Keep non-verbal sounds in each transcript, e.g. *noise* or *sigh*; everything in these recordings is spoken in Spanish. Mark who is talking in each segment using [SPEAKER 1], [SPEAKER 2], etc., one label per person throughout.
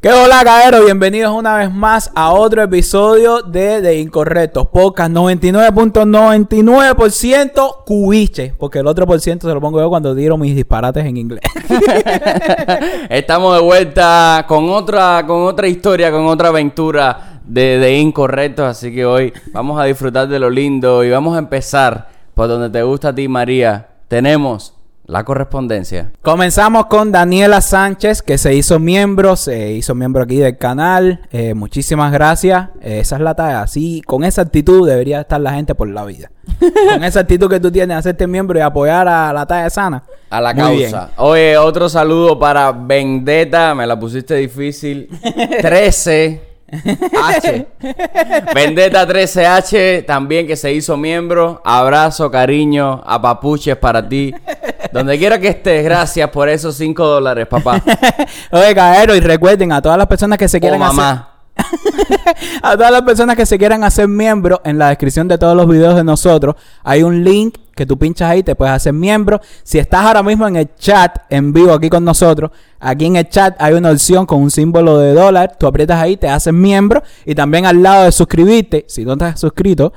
[SPEAKER 1] ¿Qué hola, caero? Bienvenidos una vez más a otro episodio de De Incorrectos Podcast 99.99% cubiche, porque el otro por ciento se lo pongo yo cuando tiro mis disparates en inglés. *laughs*
[SPEAKER 2] Estamos de vuelta con otra, con otra historia, con otra aventura de, de Incorrectos, así que hoy vamos a disfrutar de lo lindo y vamos a empezar por donde te gusta a ti, María. Tenemos la correspondencia.
[SPEAKER 1] Comenzamos con Daniela Sánchez, que se hizo miembro, se hizo miembro aquí del canal. Eh, muchísimas gracias. Eh, esa es la tarea. Así, con esa actitud debería estar la gente por la vida. *laughs* con esa actitud que tú tienes de hacerte miembro y apoyar a la talla sana.
[SPEAKER 2] A la
[SPEAKER 1] Muy bien.
[SPEAKER 2] causa. Oye, otro saludo para Vendetta, me la pusiste difícil. 13 H. *laughs* Vendetta 13H, también que se hizo miembro. Abrazo, cariño, a papuches para ti. Donde quiera que estés, gracias por esos 5 dólares, papá. *laughs*
[SPEAKER 1] Oye, caero, y recuerden a todas las personas que se
[SPEAKER 2] O
[SPEAKER 1] quieren hacer.
[SPEAKER 2] mamá. *laughs*
[SPEAKER 1] A todas las personas que se quieran hacer miembro, en la descripción de todos los videos de nosotros hay un link que tú pinchas ahí, te puedes hacer miembro. Si estás ahora mismo en el chat en vivo aquí con nosotros, aquí en el chat hay una opción con un símbolo de dólar, tú aprietas ahí, te haces miembro y también al lado de suscribirte, si no te has suscrito,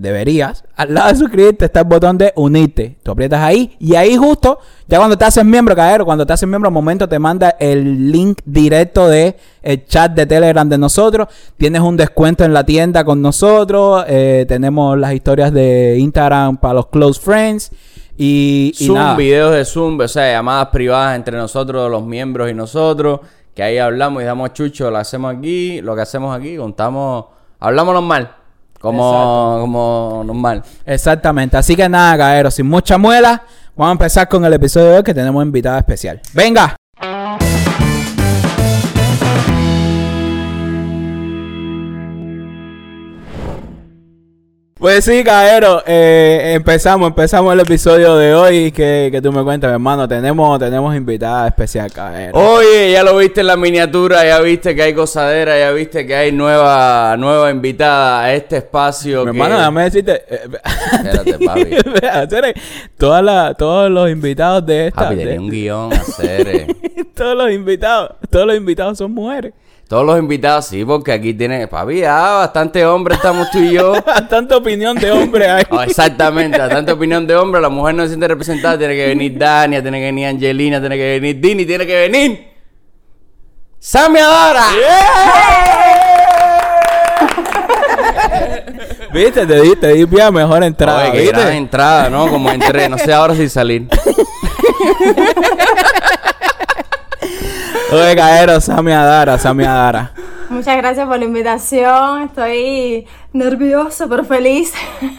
[SPEAKER 1] deberías, al lado de suscribirte está el botón de unirte. Tú aprietas ahí y ahí justo, ya cuando te haces miembro, caer, cuando te haces miembro, al momento te manda el link directo de el chat de Telegram de nosotros. Tienes un descuento en la tienda con nosotros. eh, tenemos las historias de Instagram para los close friends. Y, y
[SPEAKER 2] Zoom,
[SPEAKER 1] nada.
[SPEAKER 2] videos de Zoom, o sea, llamadas privadas entre nosotros, los miembros y nosotros, que ahí hablamos y damos chucho, lo hacemos aquí, lo que hacemos aquí, contamos, hablamos normal, como,
[SPEAKER 1] Exacto.
[SPEAKER 2] como normal.
[SPEAKER 1] Exactamente. Así que nada, caeros, sin mucha muela, vamos a empezar con el episodio de hoy que tenemos invitada especial. ¡Venga! Pues sí, Caero, eh, empezamos, empezamos el episodio de hoy que, que tú me cuentas, hermano, tenemos, tenemos invitada especial, Caero.
[SPEAKER 2] Oye, ya lo viste en la miniatura, ya viste que hay gozadera, ya viste que hay nueva, nueva invitada a este espacio.
[SPEAKER 1] mi
[SPEAKER 2] que-
[SPEAKER 1] hermano, déjame decirte, eh, *laughs*
[SPEAKER 2] Espérate, papi.
[SPEAKER 1] Todas las- todos los invitados de esta,
[SPEAKER 2] Papi,
[SPEAKER 1] de-
[SPEAKER 2] tenía un guion a hacer. eh. *laughs*
[SPEAKER 1] todos los invitados, todos los invitados son mujeres.
[SPEAKER 2] Todos los invitados, sí, porque aquí tiene, papi, ya bastante hombre estamos tú y yo. *laughs*
[SPEAKER 1] Tanta opinión de hombre hay.
[SPEAKER 2] Oh, exactamente, a tanta opinión de hombre, la mujer no se siente representada, tiene que venir Dania, tiene que venir Angelina, tiene que venir Dini, tiene que venir Sammy Adara.
[SPEAKER 1] Viste, te di, te di bien mejor entrada.
[SPEAKER 2] Oye,
[SPEAKER 1] ¿viste?
[SPEAKER 2] gran entrada, ¿no? Como entré, no sé ahora si salir. *laughs*
[SPEAKER 1] Oye, caero, Sammy Adara, Sammy Adara.
[SPEAKER 3] Muchas gracias por la invitación. Estoy nerviosa pero feliz. *laughs*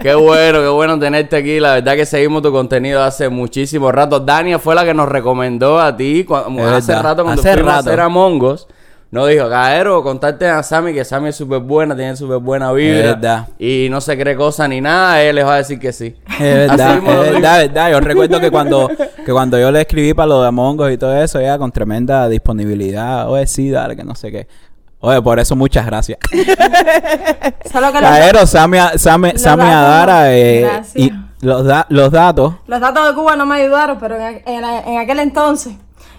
[SPEAKER 2] Qué bueno, qué bueno tenerte aquí. La verdad que seguimos tu contenido hace muchísimo rato. Dania fue la que nos recomendó a ti cuando, hace rato cuando
[SPEAKER 1] hace
[SPEAKER 2] fuimos
[SPEAKER 1] rato.
[SPEAKER 2] a hacer Among Us. Nos dijo, Caero, contarte a Sammy que Sammy es súper buena, tiene súper buena vibra.
[SPEAKER 1] Es verdad.
[SPEAKER 2] Y no se cree cosa ni nada, él les va a decir que sí.
[SPEAKER 1] Es verdad, es verdad, es verdad. Yo recuerdo que cuando, que cuando yo le escribí para lo de Among Us y todo eso, ella con tremenda disponibilidad. Oye, sí, dale, que no sé qué. Oye, por eso muchas gracias. *laughs*
[SPEAKER 3] Solo que los,
[SPEAKER 1] Caero, Sammy, Sammy,
[SPEAKER 3] Los
[SPEAKER 1] Sammy
[SPEAKER 3] datos,
[SPEAKER 1] Adara. eh,
[SPEAKER 3] gracias.
[SPEAKER 1] y los, da- los datos.
[SPEAKER 3] los datos de Cuba no me ayudaron, pero en, en- en aquel entonces.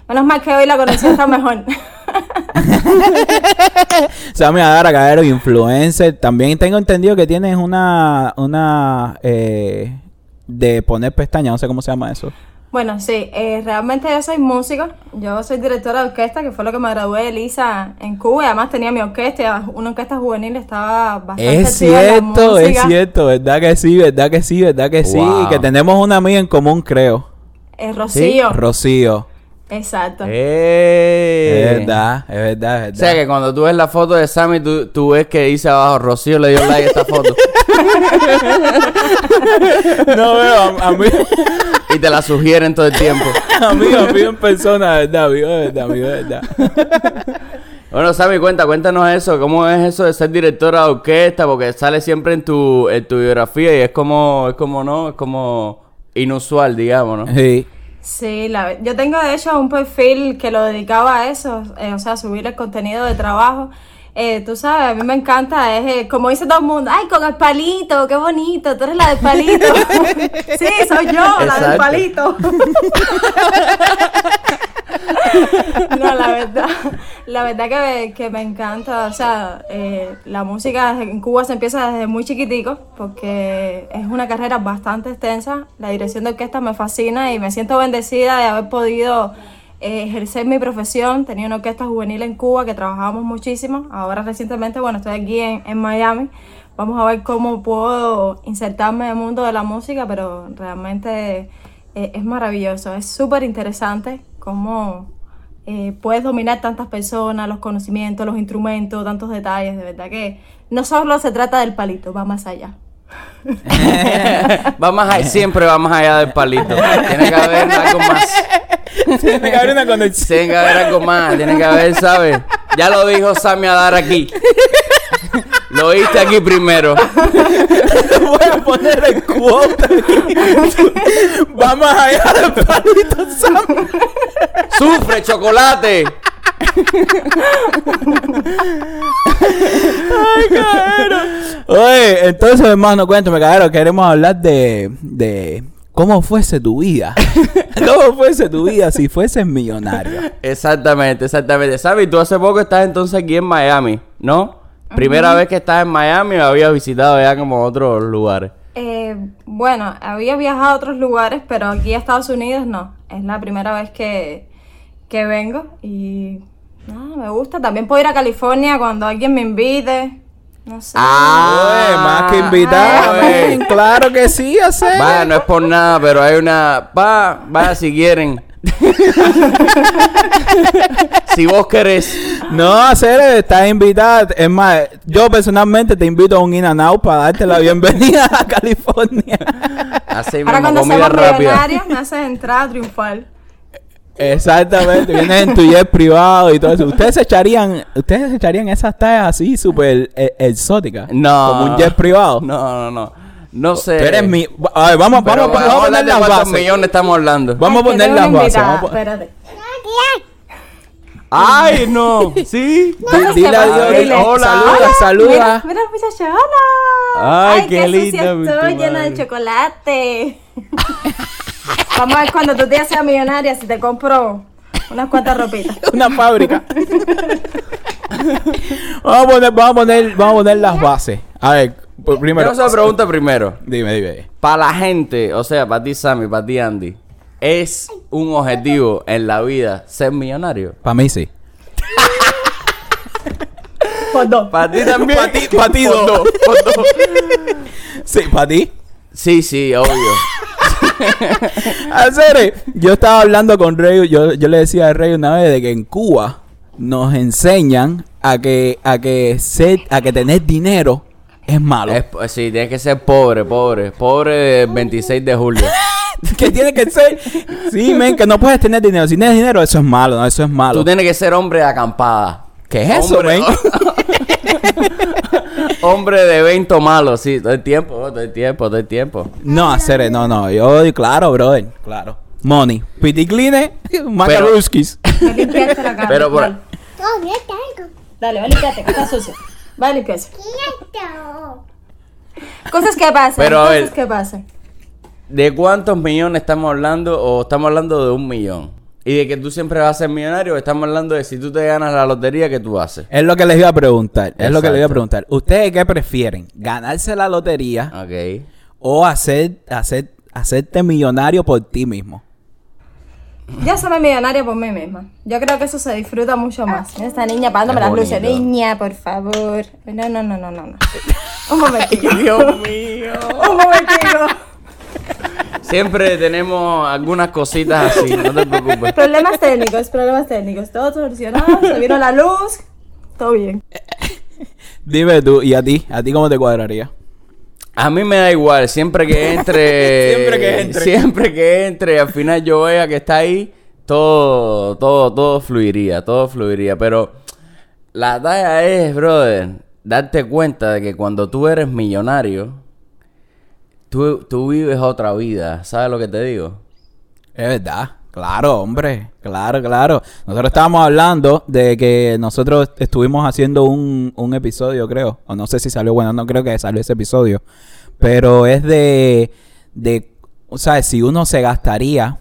[SPEAKER 3] Menos mal que hoy la conexión está mejor. *laughs* *laughs*
[SPEAKER 1] Sammy Adara, Caero, influencer. También tengo entendido que tienes una, una, eh, de poner pestañas, no sé cómo se llama eso.
[SPEAKER 3] bueno, sí, eh, realmente yo soy músico. Yo soy directora de orquesta, que fue lo que me gradué de Lisa en Cuba. Y además tenía mi orquesta, una orquesta juvenil, estaba bastante
[SPEAKER 1] Es
[SPEAKER 3] activa en la
[SPEAKER 1] cierto, es cierto, verdad que sí, verdad que sí, verdad que sí,
[SPEAKER 2] Wow.
[SPEAKER 1] que tenemos una amiga en común, creo.
[SPEAKER 3] Eh, Rocío.
[SPEAKER 1] Rocío.
[SPEAKER 3] Exacto.
[SPEAKER 2] ¡Eh!
[SPEAKER 1] Es verdad, es verdad, es
[SPEAKER 2] O sea
[SPEAKER 1] verdad.
[SPEAKER 2] que cuando tú ves la foto de Sammy, tú, tú ves que dice abajo, Rocío le dio like a esta foto. *laughs*
[SPEAKER 1] No veo a, a mí,
[SPEAKER 2] y te la sugieren todo el tiempo. *laughs*
[SPEAKER 1] amigo, amigo en persona, verdad, amigo, verdad, amigo, verdad. *laughs*
[SPEAKER 2] Bueno, Sammy, cuenta, cuéntanos eso. ¿Cómo es eso de ser directora de orquesta? Porque sale siempre en tu, en tu biografía y es como, es como, ¿no? Es como inusual, digamos, ¿no?
[SPEAKER 1] Sí.
[SPEAKER 3] Sí, la, yo tengo de hecho un perfil que lo dedicaba a eso, eh, o sea, subir el contenido de trabajo. Eh, tú sabes, a mí me encanta, es eh, como dice todo el mundo, ay, con el palito, qué bonito, tú eres la del palito. *laughs* sí, soy yo, la del palito. *laughs* No, la verdad, la verdad que me, que me encanta, o sea, eh, la música en Cuba se empieza desde muy chiquitico porque es una carrera bastante extensa, la dirección de orquesta me fascina y me siento bendecida de haber podido eh, ejercer mi profesión, tenía una orquesta juvenil en Cuba que trabajábamos muchísimo, ahora recientemente, bueno, estoy aquí en, en Miami, vamos a ver cómo puedo insertarme en el mundo de la música, pero realmente eh, es maravilloso, es súper interesante cómo eh, puedes dominar tantas personas, los conocimientos, los instrumentos, tantos detalles, de verdad que no solo se trata del palito, va más allá. *laughs*
[SPEAKER 2] va más allá, siempre va más allá del palito. Tiene que haber algo más. *laughs*
[SPEAKER 1] Tiene que haber una conexión.
[SPEAKER 2] Tiene que haber algo más, tiene que haber, ¿sabes? Ya lo dijo Sammy Adar aquí. *laughs* Lo oíste aquí primero. *laughs*
[SPEAKER 1] Voy a poner el quote. *laughs* Vamos allá del palito, Sam.
[SPEAKER 2] ¡Sufre, chocolate!
[SPEAKER 1] Oye, entonces, hermano, cuéntame, cabrón, queremos hablar de, de cómo fuese tu vida. ¿Cómo fuese tu vida si fueses millonario?
[SPEAKER 2] Exactamente, exactamente. ¿Sabes? Tú hace poco estás entonces aquí en Miami, ¿no? Primera vez que estás en Miami o habías visitado ya como otros lugares.
[SPEAKER 3] Eh, bueno, había viajado a otros lugares, pero aquí a Estados Unidos no. Es la primera vez que, que vengo y nada, me gusta. También puedo ir a California cuando alguien me invite. No sé.
[SPEAKER 1] Oye, más que invitado,
[SPEAKER 2] Ay.
[SPEAKER 1] men. Claro que sí, hacer.
[SPEAKER 2] Vaya, no es por nada, pero hay una. Va, vaya si quieren. Si vos querés.
[SPEAKER 1] No, hacer, estás invitada. Es más, yo personalmente te invito a un In and Out para darte la bienvenida a California.
[SPEAKER 2] Así
[SPEAKER 3] Ahora
[SPEAKER 2] mismo,
[SPEAKER 3] cuando
[SPEAKER 2] comida
[SPEAKER 3] seamos
[SPEAKER 2] rápida.
[SPEAKER 3] me haces entrar triunfal.
[SPEAKER 1] Exactamente, vienes en tu jet privado y todo eso. Ustedes se echarían, ustedes se echarían esas tallas así súper eh, exóticas.
[SPEAKER 2] No.
[SPEAKER 1] Como un jet privado.
[SPEAKER 2] No, no, no. No sé.
[SPEAKER 1] Tú eres mi. A ver, vamos,
[SPEAKER 2] Pero
[SPEAKER 1] vamos, vamos a poner las
[SPEAKER 2] cuántos
[SPEAKER 1] bases.
[SPEAKER 2] millones estamos hablando.
[SPEAKER 1] Vamos a poner las bases. vamos a-
[SPEAKER 3] Espérate.
[SPEAKER 2] ¡Ay, no! ¿Sí? *laughs*
[SPEAKER 1] Di- Dile
[SPEAKER 3] Dile.
[SPEAKER 1] dile, Hola, saluda,
[SPEAKER 3] Mira,
[SPEAKER 1] saluda.
[SPEAKER 3] mira, muchacha, hola.
[SPEAKER 2] Ay, qué
[SPEAKER 3] sucia
[SPEAKER 2] linda, mi
[SPEAKER 3] estoy
[SPEAKER 2] tu
[SPEAKER 3] llena
[SPEAKER 2] madre.
[SPEAKER 3] de chocolate. Vamos a ver cuando tu tía sea millonaria si te compro unas cuantas ropitas. *laughs*
[SPEAKER 1] Una fábrica. *laughs* vamos, a poner, vamos, a poner, vamos a poner las bases. A ver, primero.
[SPEAKER 2] Primero, esa pregunta primero.
[SPEAKER 1] Dime, dime.
[SPEAKER 2] Para la gente, o sea, para ti, Sammy, para ti, Andy, ¿es un objetivo en la vida ser millonario?
[SPEAKER 1] Para mí sí.
[SPEAKER 3] Por dos.
[SPEAKER 2] Para ti también.
[SPEAKER 1] Pa' ti- dos. Sí, para ti.
[SPEAKER 2] Sí, sí, obvio. *laughs*
[SPEAKER 1] Hacer, yo estaba hablando con Rey, yo, yo le decía a Rey una vez de que en Cuba nos enseñan a que a que ser, a que tener dinero es malo.
[SPEAKER 2] Es- sí, tienes que ser pobre, pobre. Pobre el 26 de julio. *laughs*
[SPEAKER 1] que tiene que ser Sí, men, que no puedes tener dinero. Si tienes dinero, eso es malo, no, eso es malo.
[SPEAKER 2] Tú tienes que ser hombre de acampada.
[SPEAKER 1] ¿Qué es eso,
[SPEAKER 2] Hombre-
[SPEAKER 1] men? *laughs*
[SPEAKER 2] Hombre de evento malo, sí, todo el tiempo, todo el tiempo, todo el tiempo.
[SPEAKER 1] No, hacer, no, no. Yo, claro, brother, claro. Money. Piticline, Macaruskis.
[SPEAKER 3] Me limpiaste la cara.
[SPEAKER 2] Pero por-
[SPEAKER 3] Dale,
[SPEAKER 4] Todavía tengo.
[SPEAKER 3] dale, va a limpiarte, que está sucio. Va a limpiarse.
[SPEAKER 4] Quieto.
[SPEAKER 3] Cosas que pasan,
[SPEAKER 2] Pero, a
[SPEAKER 3] cosas
[SPEAKER 2] ver.
[SPEAKER 3] que pasan.
[SPEAKER 2] ¿De cuántos millones estamos hablando o estamos hablando de un millón? Y de que tú siempre vas a ser millonario, o estamos hablando de si tú te ganas la lotería, ¿qué tú haces?
[SPEAKER 1] Es lo que les iba a preguntar. Es lo que les iba a preguntar. ¿Ustedes qué prefieren? ¿Ganarse la lotería
[SPEAKER 2] Ok.
[SPEAKER 1] o hacer, hacer, hacerte millonario por ti mismo?
[SPEAKER 3] Yo soy millonaria por mí misma. Yo creo que eso se disfruta mucho más. Mira esta niña pagándome las luces. Niña, por favor. No, no, no, no, no. no. *laughs* Un momentito.
[SPEAKER 2] Dios *laughs* mío.
[SPEAKER 3] Un momentito.
[SPEAKER 2] Siempre tenemos algunas cositas así, no te preocupes.
[SPEAKER 3] Problemas técnicos, problemas técnicos. Todo solucionado. Se vino la luz. Todo bien. *laughs*
[SPEAKER 1] Dime tú, ¿y a ti? ¿A ti cómo te cuadraría?
[SPEAKER 2] A mí me da igual, siempre que *laughs* entre.
[SPEAKER 1] Siempre que entre.
[SPEAKER 2] Siempre que entre, al final yo vea que está ahí, todo, todo, todo fluiría, todo fluiría. Pero la talla es, brother, darte cuenta de que cuando tú eres millonario, tú, tú vives otra vida. ¿Sabes lo que te digo?
[SPEAKER 1] Es verdad. Claro, hombre. Claro, claro. Nosotros estábamos hablando de que nosotros estuvimos haciendo un, un episodio, creo. O no sé si salió, bueno, no creo que salió ese episodio. Pero es de, de, o sea, si uno se gastaría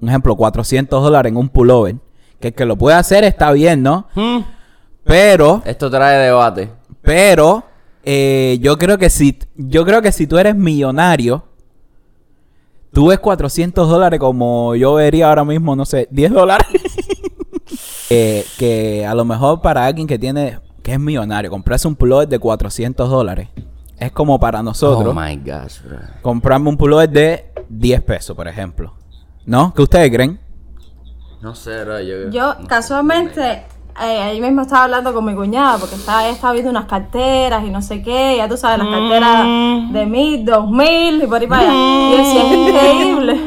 [SPEAKER 1] un ejemplo, 400 dólares en un pullover, que el que lo puede hacer está bien, ¿no?
[SPEAKER 2] Hmm.
[SPEAKER 1] Pero,
[SPEAKER 2] Esto trae debate.
[SPEAKER 1] pero, eh, yo creo que si, yo creo que si tú eres millonario, tú ves 400 dólares como yo vería ahora mismo, no sé, 10 dólares. *laughs* Eh, que a lo mejor para alguien que tiene, que es millonario, comprarse un pullover de 400 dólares. Es como para nosotros
[SPEAKER 2] Oh my gosh, bro.
[SPEAKER 1] comprarme un pullover de 10 pesos, por ejemplo. ¿No? ¿Qué ustedes creen?
[SPEAKER 2] No sé, bro. Yo,
[SPEAKER 3] Yo casualmente eh, ahí mismo estaba hablando con mi cuñada porque estaba, ella estaba viendo unas carteras y no sé qué, ya tú sabes, las carteras de mil, dos mil y por ahí para allá. Y decía, es increíble.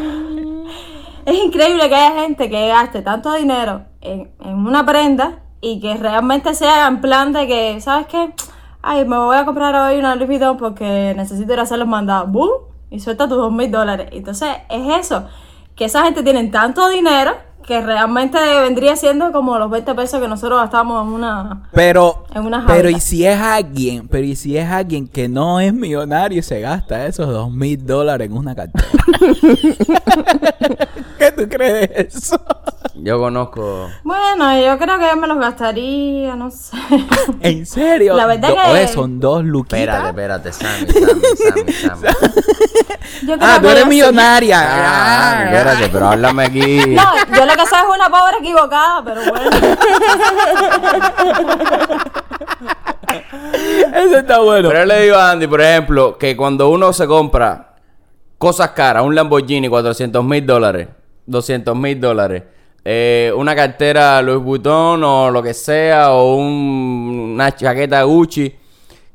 [SPEAKER 3] Es increíble que haya gente que gaste tanto dinero en, en una prenda y que realmente sea en plan de que, ¿sabes qué? Ay, me voy a comprar hoy una Louis Vuitton porque necesito ir a hacer los mandados. ¡Bum! Y suelta tus dos mil dólares. Entonces, es eso. Que esa gente tiene tanto dinero que realmente vendría siendo como los 20 pesos que nosotros gastamos en una...
[SPEAKER 1] Pero,
[SPEAKER 3] En una
[SPEAKER 1] pero y si es alguien, pero y si es alguien que no es millonario y se gasta esos dos mil dólares en una cartera. *laughs* *laughs* ¿Qué tú crees de eso?
[SPEAKER 2] Yo conozco.
[SPEAKER 3] Bueno, yo creo que yo me los gastaría, no sé. *laughs*
[SPEAKER 1] ¿En serio?
[SPEAKER 3] La verdad
[SPEAKER 1] Do-
[SPEAKER 3] que-
[SPEAKER 1] oye, son dos luquitas.
[SPEAKER 2] Espérate, espérate, Sammy, Sammy, Sammy, *laughs* Sammy.
[SPEAKER 3] Yo creo
[SPEAKER 1] Ah, tú eres millonaria.
[SPEAKER 2] Ah,
[SPEAKER 1] Ah,
[SPEAKER 2] espérate, pero háblame aquí.
[SPEAKER 3] No, yo lo que soy es una pobre equivocada, pero bueno. *laughs*
[SPEAKER 1] Eso está bueno.
[SPEAKER 2] Pero yo le digo a Andy, por ejemplo, que cuando uno se compra cosas caras, un Lamborghini, 400 mil dólares, 200 mil dólares, eh, una cartera Louis Vuitton o lo que sea, o un- una chaqueta Gucci,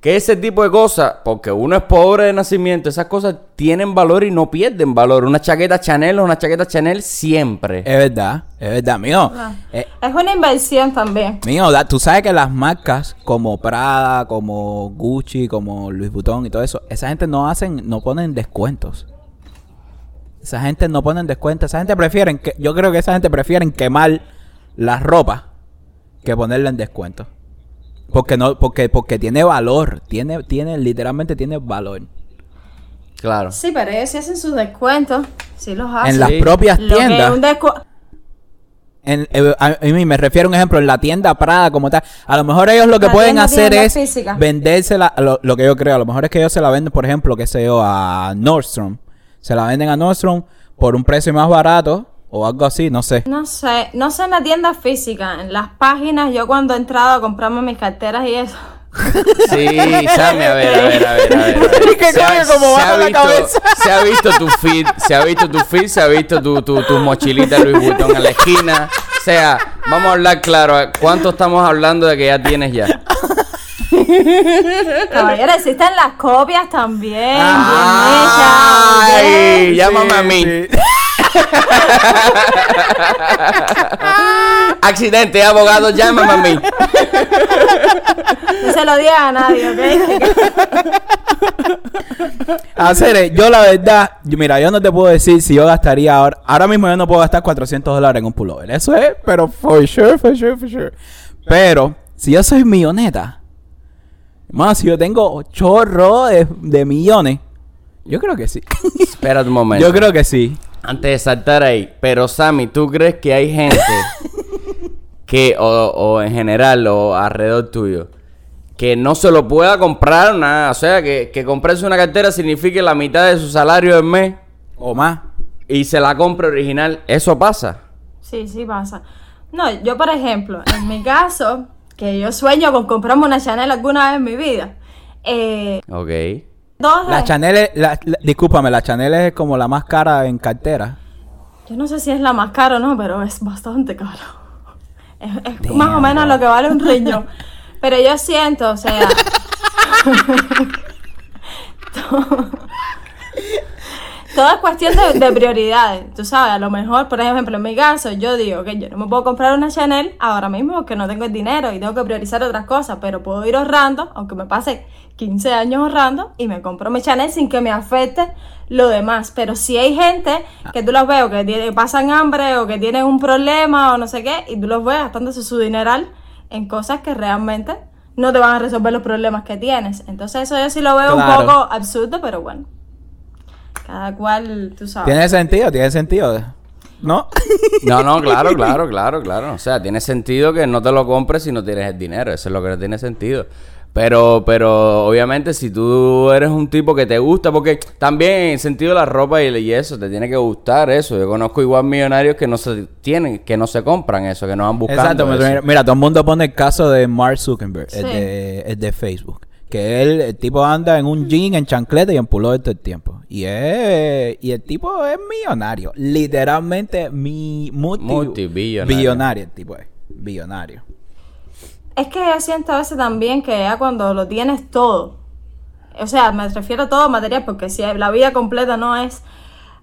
[SPEAKER 2] que ese tipo de cosas, porque uno es pobre de nacimiento, esas cosas tienen valor y no pierden valor. Una chaqueta Chanel o una chaqueta Chanel siempre.
[SPEAKER 1] Es verdad, es verdad, mío. Eh,
[SPEAKER 3] Es una inversión también.
[SPEAKER 1] mío, da- tú sabes que las marcas como Prada, como Gucci, como Louis Vuitton y todo eso, esa gente no hacen, no ponen descuentos. Esa gente no ponen descuentos. Esa gente prefieren que, yo creo que esa gente prefieren quemar la ropa que ponerla en descuento. Porque no, porque, porque tiene valor, tiene, tiene, literalmente tiene valor.
[SPEAKER 2] Claro.
[SPEAKER 3] Sí, pero ellos sí hacen sus descuentos. Sí los hacen.
[SPEAKER 1] En las
[SPEAKER 2] Sí.
[SPEAKER 1] propias
[SPEAKER 3] Lo que
[SPEAKER 1] tiendas.
[SPEAKER 3] un descu-
[SPEAKER 1] En- eh, a, mí me refiero a un ejemplo en la tienda Prada como tal. A lo mejor ellos lo que
[SPEAKER 3] La
[SPEAKER 1] pueden hacer es
[SPEAKER 3] física.
[SPEAKER 1] vendérsela, lo, lo que yo creo, a lo mejor es que ellos se la venden, por ejemplo, que sé yo, a Nordstrom. Se la venden a Nordstrom por un precio más barato o algo así, no sé.
[SPEAKER 3] No sé, no sé en la tienda física, en las páginas, yo cuando he entrado a comprarme mis carteras y eso. *laughs*
[SPEAKER 2] Sí, Sammy, a ver, a ver, a ver, a ver. a ver. *laughs*
[SPEAKER 1] ¿Qué
[SPEAKER 2] Se
[SPEAKER 1] como
[SPEAKER 2] ha
[SPEAKER 1] la cabeza?
[SPEAKER 2] Se ha visto tu feed, se ha visto tu feed, se ha visto tu, tu, tu mochilita Louis Vuitton en la esquina. O sea, vamos a hablar claro. ¿Cuánto estamos hablando de que ya tienes ya? *laughs*
[SPEAKER 3] Caballero, existen las copias también.
[SPEAKER 2] Ah,
[SPEAKER 3] bien hechas,
[SPEAKER 2] Ay, llámame a mí. *laughs* Accidente, abogado, llámame a mí.
[SPEAKER 3] No se lo digas a nadie, ¿ok?
[SPEAKER 1] Hacer, yo la verdad, mira, yo no te puedo decir si yo gastaría ahora, ahora mismo yo no puedo gastar 400 dólares en un pullover. Eso es, pero for sure, for sure, for sure. Pero, si yo soy milloneta, más si yo tengo chorro de, de millones, yo creo que sí.
[SPEAKER 2] Espérate un momento.
[SPEAKER 1] yo creo que sí.
[SPEAKER 2] Antes de saltar ahí, pero Sammy, ¿tú crees que hay gente *laughs* que, o, o en general, o alrededor tuyo, que no se lo pueda comprar nada? O sea, que, que comprarse una cartera signifique la mitad de su salario del mes
[SPEAKER 1] O más.
[SPEAKER 2] y se la compre original. ¿Eso pasa?
[SPEAKER 3] Sí, sí pasa. No, yo por ejemplo, en mi caso, que yo sueño con comprarme una Chanel alguna vez en mi vida. Eh,
[SPEAKER 2] Ok.
[SPEAKER 3] dos
[SPEAKER 1] La Chanel, es- la, la- discúlpame, la Chanel es como la más cara en cartera.
[SPEAKER 3] Yo no sé si es la más cara o no, pero es bastante caro. Es, es
[SPEAKER 1] Damn,
[SPEAKER 3] más o menos
[SPEAKER 1] bro.
[SPEAKER 3] lo que vale un riñón. Pero yo siento, o sea. *laughs* *laughs* todo, es cuestión de, de prioridades. Tú sabes, a lo mejor, por ejemplo, en mi caso, yo digo que yo no me puedo comprar una Chanel ahora mismo porque no tengo el dinero y tengo que priorizar otras cosas, pero puedo ir ahorrando, aunque me pase 15 años ahorrando, y me compro mi Chanel sin que me afecte lo demás. Pero si hay gente que tú los veo que tiene- pasan hambre o que tienen un problema o no sé qué, y tú los ves gastándose su dineral en cosas que realmente no te van a resolver los problemas que tienes. Entonces eso yo sí lo veo
[SPEAKER 1] Claro.
[SPEAKER 3] un poco absurdo, pero bueno. Cada cual, tú sabes.
[SPEAKER 1] Tiene sentido, tiene sentido. ¿no? *laughs*
[SPEAKER 2] No, no, claro, claro, claro, claro. O sea, tiene sentido que no te lo compres si no tienes el dinero. Eso es lo que no tiene sentido. Pero, pero obviamente si tú eres un tipo que te gusta, porque también en el sentido de la ropa y, y eso, te tiene que gustar eso. Yo conozco igual millonarios que no se tienen, que no se compran eso, que no van buscando
[SPEAKER 1] Exacto,
[SPEAKER 2] eso.
[SPEAKER 1] mira, mira, todo el mundo pone el caso de Mark Zuckerberg, el, de, el de Facebook. Que él, el tipo anda en un jean, en chancleta y en pullover todo el tiempo. Y es, y el tipo es millonario. Literalmente mi, multi,
[SPEAKER 2] Multibillonario.
[SPEAKER 1] billonario el tipo es. Billonario.
[SPEAKER 3] Es que yo siento a veces también que ya cuando lo tienes todo, o sea, me refiero a todo material, porque si la vida completa no es,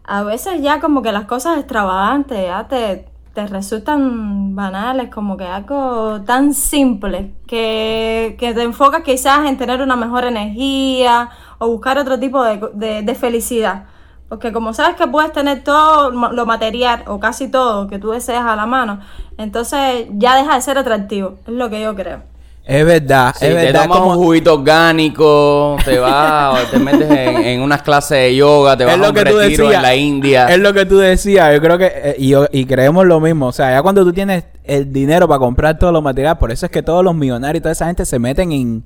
[SPEAKER 3] a veces ya como que las cosas extravagantes ya te, te resultan banales, como que algo tan simple, que, que te enfocas quizás en tener una mejor energía o buscar otro tipo de, de- de felicidad. Porque como sabes que puedes tener todo lo material o casi todo que tú deseas a la mano, entonces ya deja de ser atractivo, es lo que yo creo.
[SPEAKER 1] Es verdad,
[SPEAKER 2] Sí,
[SPEAKER 1] es
[SPEAKER 2] te tomas
[SPEAKER 1] como-
[SPEAKER 2] un juguito orgánico, te vas, *laughs* te metes en, en unas clases de yoga, te vas
[SPEAKER 1] es
[SPEAKER 2] a
[SPEAKER 1] lo
[SPEAKER 2] un
[SPEAKER 1] que tú decías.
[SPEAKER 2] en la India.
[SPEAKER 1] Es lo que tú decías. Yo creo que. eh, y, yo- y creemos lo mismo. O sea, ya cuando tú tienes el dinero para comprar todos los materiales, por eso es que todos los millonarios y toda esa gente se meten en.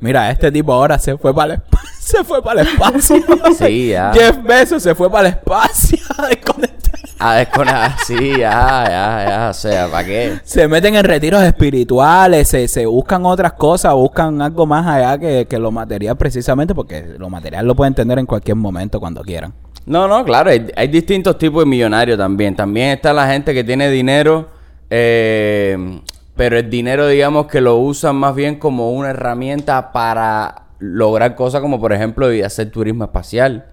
[SPEAKER 1] Mira, este tipo ahora se fue para el, *laughs* se fue para el espacio. *laughs*
[SPEAKER 2] Sí, ya.
[SPEAKER 1] Jeff Bezos se fue para el espacio. *laughs* a desconectar.
[SPEAKER 2] A desconectar. Sí, ya, ya, ya. O sea, ¿para qué?
[SPEAKER 1] se meten en retiros espirituales, se, se buscan otras cosas, buscan algo más allá que, que lo material precisamente, porque lo material lo pueden tener en cualquier momento cuando quieran.
[SPEAKER 2] No, no, claro, hay, hay distintos tipos de millonarios también. También está la gente que tiene dinero, eh, pero el dinero, digamos, que lo usan más bien como una herramienta para lograr cosas como, por ejemplo, hacer turismo espacial.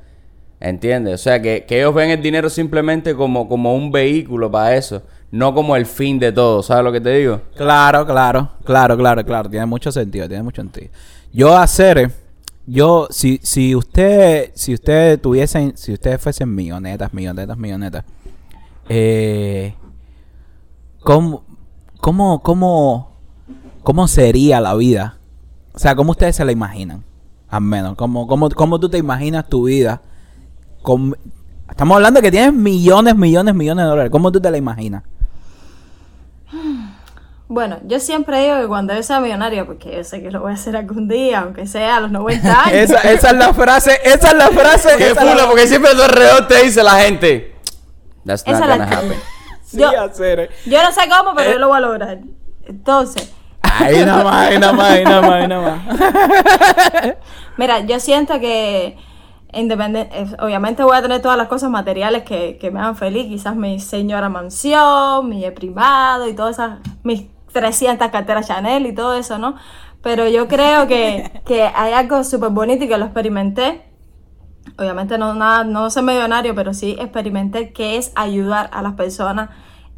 [SPEAKER 2] ¿Entiendes? O sea, que, que ellos ven el dinero simplemente como, como un vehículo para eso, no como el fin de todo. ¿Sabes lo que te digo?
[SPEAKER 1] Claro, claro, claro, claro, claro. Tiene mucho sentido, tiene mucho sentido. Yo hacer, yo, si, si usted, si usted tuviesen, si ustedes fuesen millonetas, millonetas, millonetas, eh, ¿cómo, cómo, cómo, cómo sería la vida? O sea, ¿cómo ustedes se la imaginan? Al menos, ¿cómo, cómo, cómo tú te imaginas tu vida? Con- estamos hablando de que tienes millones, millones, millones de dólares. ¿Cómo tú te la imaginas?
[SPEAKER 3] Bueno, yo siempre digo que cuando yo sea millonario, porque yo sé que lo voy a hacer algún día, aunque sea a los 90 *laughs* años.
[SPEAKER 1] esa, esa es la frase, esa es la frase.
[SPEAKER 2] ¡Qué fula! Porque siempre a tu alrededor te dice la gente. That's not
[SPEAKER 3] Esa la
[SPEAKER 2] gonna happen.
[SPEAKER 1] Sí,
[SPEAKER 3] yo,
[SPEAKER 1] hacer.
[SPEAKER 3] yo no sé cómo, pero
[SPEAKER 1] Eh.
[SPEAKER 3] yo lo voy a lograr. Entonces,
[SPEAKER 1] Ahí nada más, ahí nada más, ahí nada más, ahí nada más. *laughs*
[SPEAKER 3] mira, yo siento que independiente, eh, obviamente voy a tener todas las cosas materiales que, que me hagan feliz, quizás mi señora mansión, mi privado y todas esas, mis 300 carteras Chanel y todo eso, ¿no? Pero yo creo que, que hay algo súper bonito y que lo experimenté. Obviamente no, nada, no soy millonario, pero sí experimenté que es ayudar a las personas.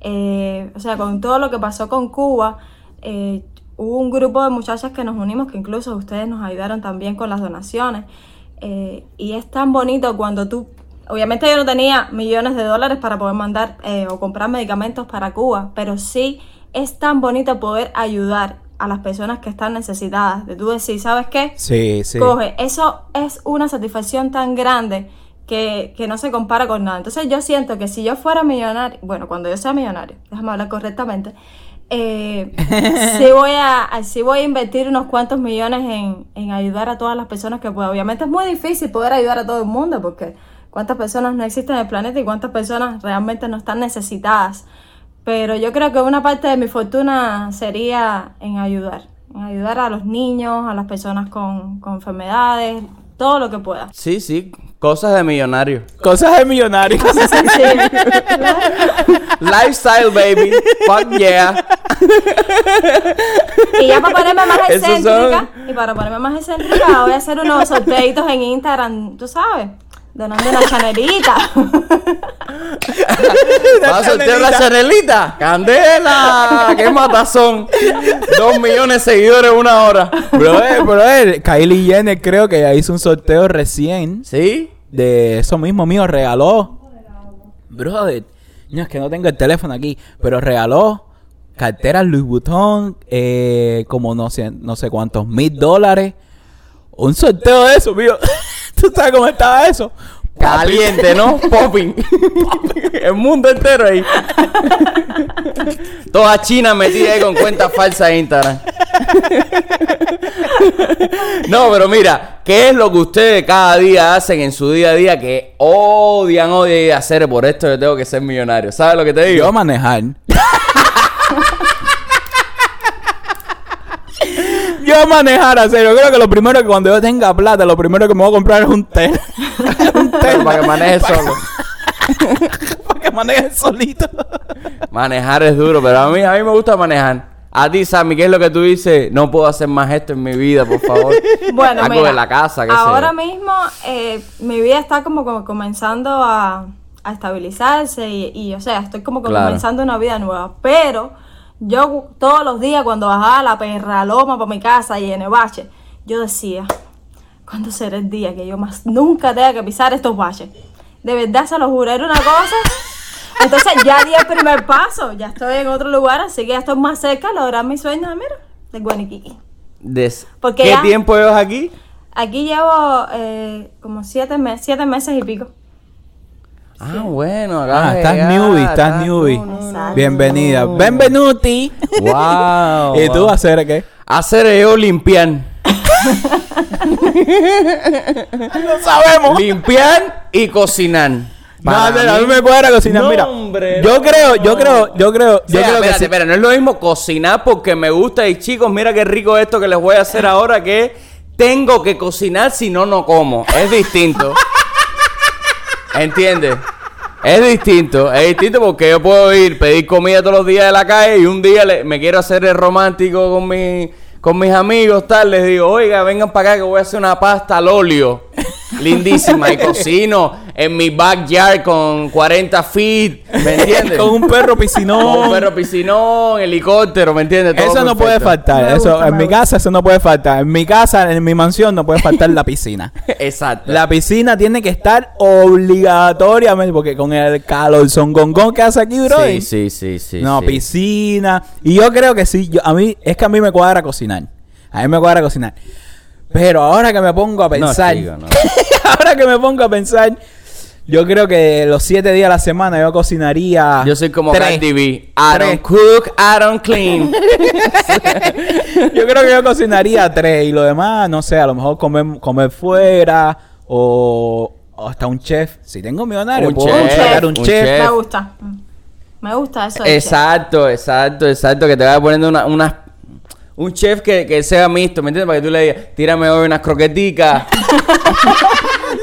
[SPEAKER 3] Eh, o sea, con todo lo que pasó con Cuba, eh, hubo un grupo de muchachas que nos unimos, que incluso ustedes nos ayudaron también con las donaciones. Eh, y es tan bonito cuando tú, obviamente yo no tenía millones de dólares para poder mandar o comprar medicamentos para Cuba, pero sí es tan bonito poder ayudar a las personas que están necesitadas. De tú decir, ¿sabes qué?
[SPEAKER 1] Sí, sí.
[SPEAKER 3] Coge, eso es una satisfacción tan grande que, que no se compara con nada. Entonces yo siento que si yo fuera millonario, bueno, cuando yo sea millonario, déjame hablar correctamente, eh, *laughs* sí, voy a, sí voy a invertir unos cuantos millones en, en ayudar a todas las personas que pueda. Obviamente es muy difícil poder ayudar a todo el mundo porque cuántas personas no existen en el planeta y cuántas personas realmente no están necesitadas. Pero yo creo que una parte de mi fortuna sería en ayudar, en ayudar a los niños, a las personas con, con enfermedades, todo lo que pueda.
[SPEAKER 2] Sí, sí, cosas de millonario.
[SPEAKER 1] Cosas de millonarios. *laughs* *laughs*
[SPEAKER 2] Lifestyle, baby. Fuck yeah.
[SPEAKER 3] Y ya para ponerme más excéntrica, y para ponerme más excéntrica, voy a hacer unos sorteitos en Instagram, tú sabes, donando una chanelita. *laughs* *laughs*
[SPEAKER 2] ¿Vas a sortear la chanelita? ¡Candela! ¡Qué matazón! Dos millones de seguidores en una hora.
[SPEAKER 1] Brother, brother, Kylie Jenner creo que ya hizo un sorteo recién
[SPEAKER 2] ¿Sí?
[SPEAKER 1] de eso mismo mío, regaló. Brother, no, es que no tengo el teléfono aquí, pero regaló carteras Louis Vuitton, eh, como no sé, no sé cuántos mil dólares. Un sorteo de eso, mío. *laughs* ¿Tú sabes cómo estaba eso?
[SPEAKER 2] Caliente, ¿no? *laughs* Popping. *laughs* El mundo entero ahí. *laughs* Toda China metida ahí con cuentas falsas de Instagram. No, pero mira, ¿qué es lo que ustedes cada día hacen en su día a día que odian, odian hacer? Por esto yo tengo que ser millonario. ¿Sabes lo que te digo?
[SPEAKER 1] Yo manejar. yo manejar, hacer. Yo creo que lo primero que cuando yo tenga plata, lo primero que me voy a comprar es un té.
[SPEAKER 2] Pero para que manejes solo. *laughs*
[SPEAKER 1] para que maneje solito.
[SPEAKER 2] Manejar es duro, pero a mí, a mí me gusta manejar. A ti, Sammy, ¿qué es lo que tú dices? No puedo hacer más esto en mi vida, por favor. *laughs*
[SPEAKER 3] Bueno,
[SPEAKER 2] Algo
[SPEAKER 3] mira,
[SPEAKER 2] de la casa, que
[SPEAKER 3] ahora mismo eh, mi vida está como, como comenzando a, a estabilizarse y, y, o sea, estoy como
[SPEAKER 2] Claro.
[SPEAKER 3] comenzando una vida nueva. Pero yo todos los días cuando bajaba la perra loma para mi casa y en el bache, yo decía, ¿cuándo será el día que yo más nunca tenga que pisar estos baches? De verdad se lo juré, era una cosa. Entonces ya di el primer paso, ya estoy en otro lugar, así que ya estoy más cerca de lograr mi sueño, mira, de Guaniquiqui.
[SPEAKER 2] Des-
[SPEAKER 3] Porque
[SPEAKER 2] ¿Qué
[SPEAKER 3] ya-
[SPEAKER 2] tiempo llevas aquí?
[SPEAKER 3] Aquí llevo eh, como siete, me- siete meses y pico.
[SPEAKER 2] Ah, bueno, acá.
[SPEAKER 1] Ah, estás newbie, estás newbie. Bienvenida. Benvenuti.
[SPEAKER 2] Wow. *laughs*
[SPEAKER 1] ¿Y tú
[SPEAKER 2] wow.
[SPEAKER 1] hacer qué?
[SPEAKER 2] Hacer yo limpiar. *laughs*
[SPEAKER 1] No sabemos.
[SPEAKER 2] Limpiar y cocinar.
[SPEAKER 1] No,
[SPEAKER 2] Para
[SPEAKER 1] a mí me cuadra cocinar.
[SPEAKER 2] No,
[SPEAKER 1] Mira,
[SPEAKER 2] hombre,
[SPEAKER 1] yo
[SPEAKER 2] no.
[SPEAKER 1] creo, yo creo, yo creo,
[SPEAKER 2] O
[SPEAKER 1] yo creo que
[SPEAKER 2] espérate,
[SPEAKER 1] sí.
[SPEAKER 2] espérate, no es lo mismo cocinar porque me gusta y chicos, mira qué rico esto que les voy a hacer ahora que tengo que cocinar si no no como. Es distinto. *laughs* ¿Entiendes? Es distinto, es distinto porque yo puedo ir pedir comida todos los días de la calle y un día le- me quiero hacer el romántico con mi, con mis amigos, tal, les digo, oiga, vengan para acá que voy a hacer una pasta al óleo. *laughs* Lindísima y *laughs* cocino en mi backyard con 40 feet, ¿me *laughs* entiendes?
[SPEAKER 1] Con un perro piscinón.
[SPEAKER 2] Con un perro piscinón, helicóptero, ¿me entiendes? Todo
[SPEAKER 1] Eso no puede faltar.
[SPEAKER 3] Me
[SPEAKER 1] eso,
[SPEAKER 3] gusta,
[SPEAKER 1] en mi
[SPEAKER 3] gusta.
[SPEAKER 1] casa eso no puede faltar. En mi casa, en mi mansión no puede faltar la piscina. *laughs*
[SPEAKER 2] Exacto.
[SPEAKER 1] La piscina tiene que estar obligatoriamente porque con el calor son gongón que hace aquí, bro.
[SPEAKER 2] sí, sí, sí, sí.
[SPEAKER 1] no,
[SPEAKER 2] sí.
[SPEAKER 1] piscina. Y yo creo que sí. yo- a mí es que a mí me cuadra cocinar. A mí me cuadra cocinar. Pero ahora que me pongo a
[SPEAKER 2] No,
[SPEAKER 1] pensar,
[SPEAKER 2] chico, no. *laughs*
[SPEAKER 1] ahora que me pongo a pensar, yo creo que los siete días a la semana yo cocinaría.
[SPEAKER 2] Yo soy como
[SPEAKER 1] tres.
[SPEAKER 2] Cardi B. I
[SPEAKER 1] Tres.
[SPEAKER 2] don't cook, I don't clean. *laughs*
[SPEAKER 1] Yo creo que yo cocinaría tres y lo demás, no sé, a lo mejor comer, comer fuera o, o hasta un chef. Si tengo millonario,
[SPEAKER 2] Un
[SPEAKER 1] puedo
[SPEAKER 2] chef,
[SPEAKER 1] sacar un,
[SPEAKER 2] un
[SPEAKER 1] chef.
[SPEAKER 2] chef.
[SPEAKER 3] Me gusta. Me gusta eso. de
[SPEAKER 2] exacto, exacto, exacto. Que te vaya poniendo una, unas- un chef que, que sea mixto, ¿me entiendes? Para que tú le digas, tírame hoy unas croqueticas. *laughs*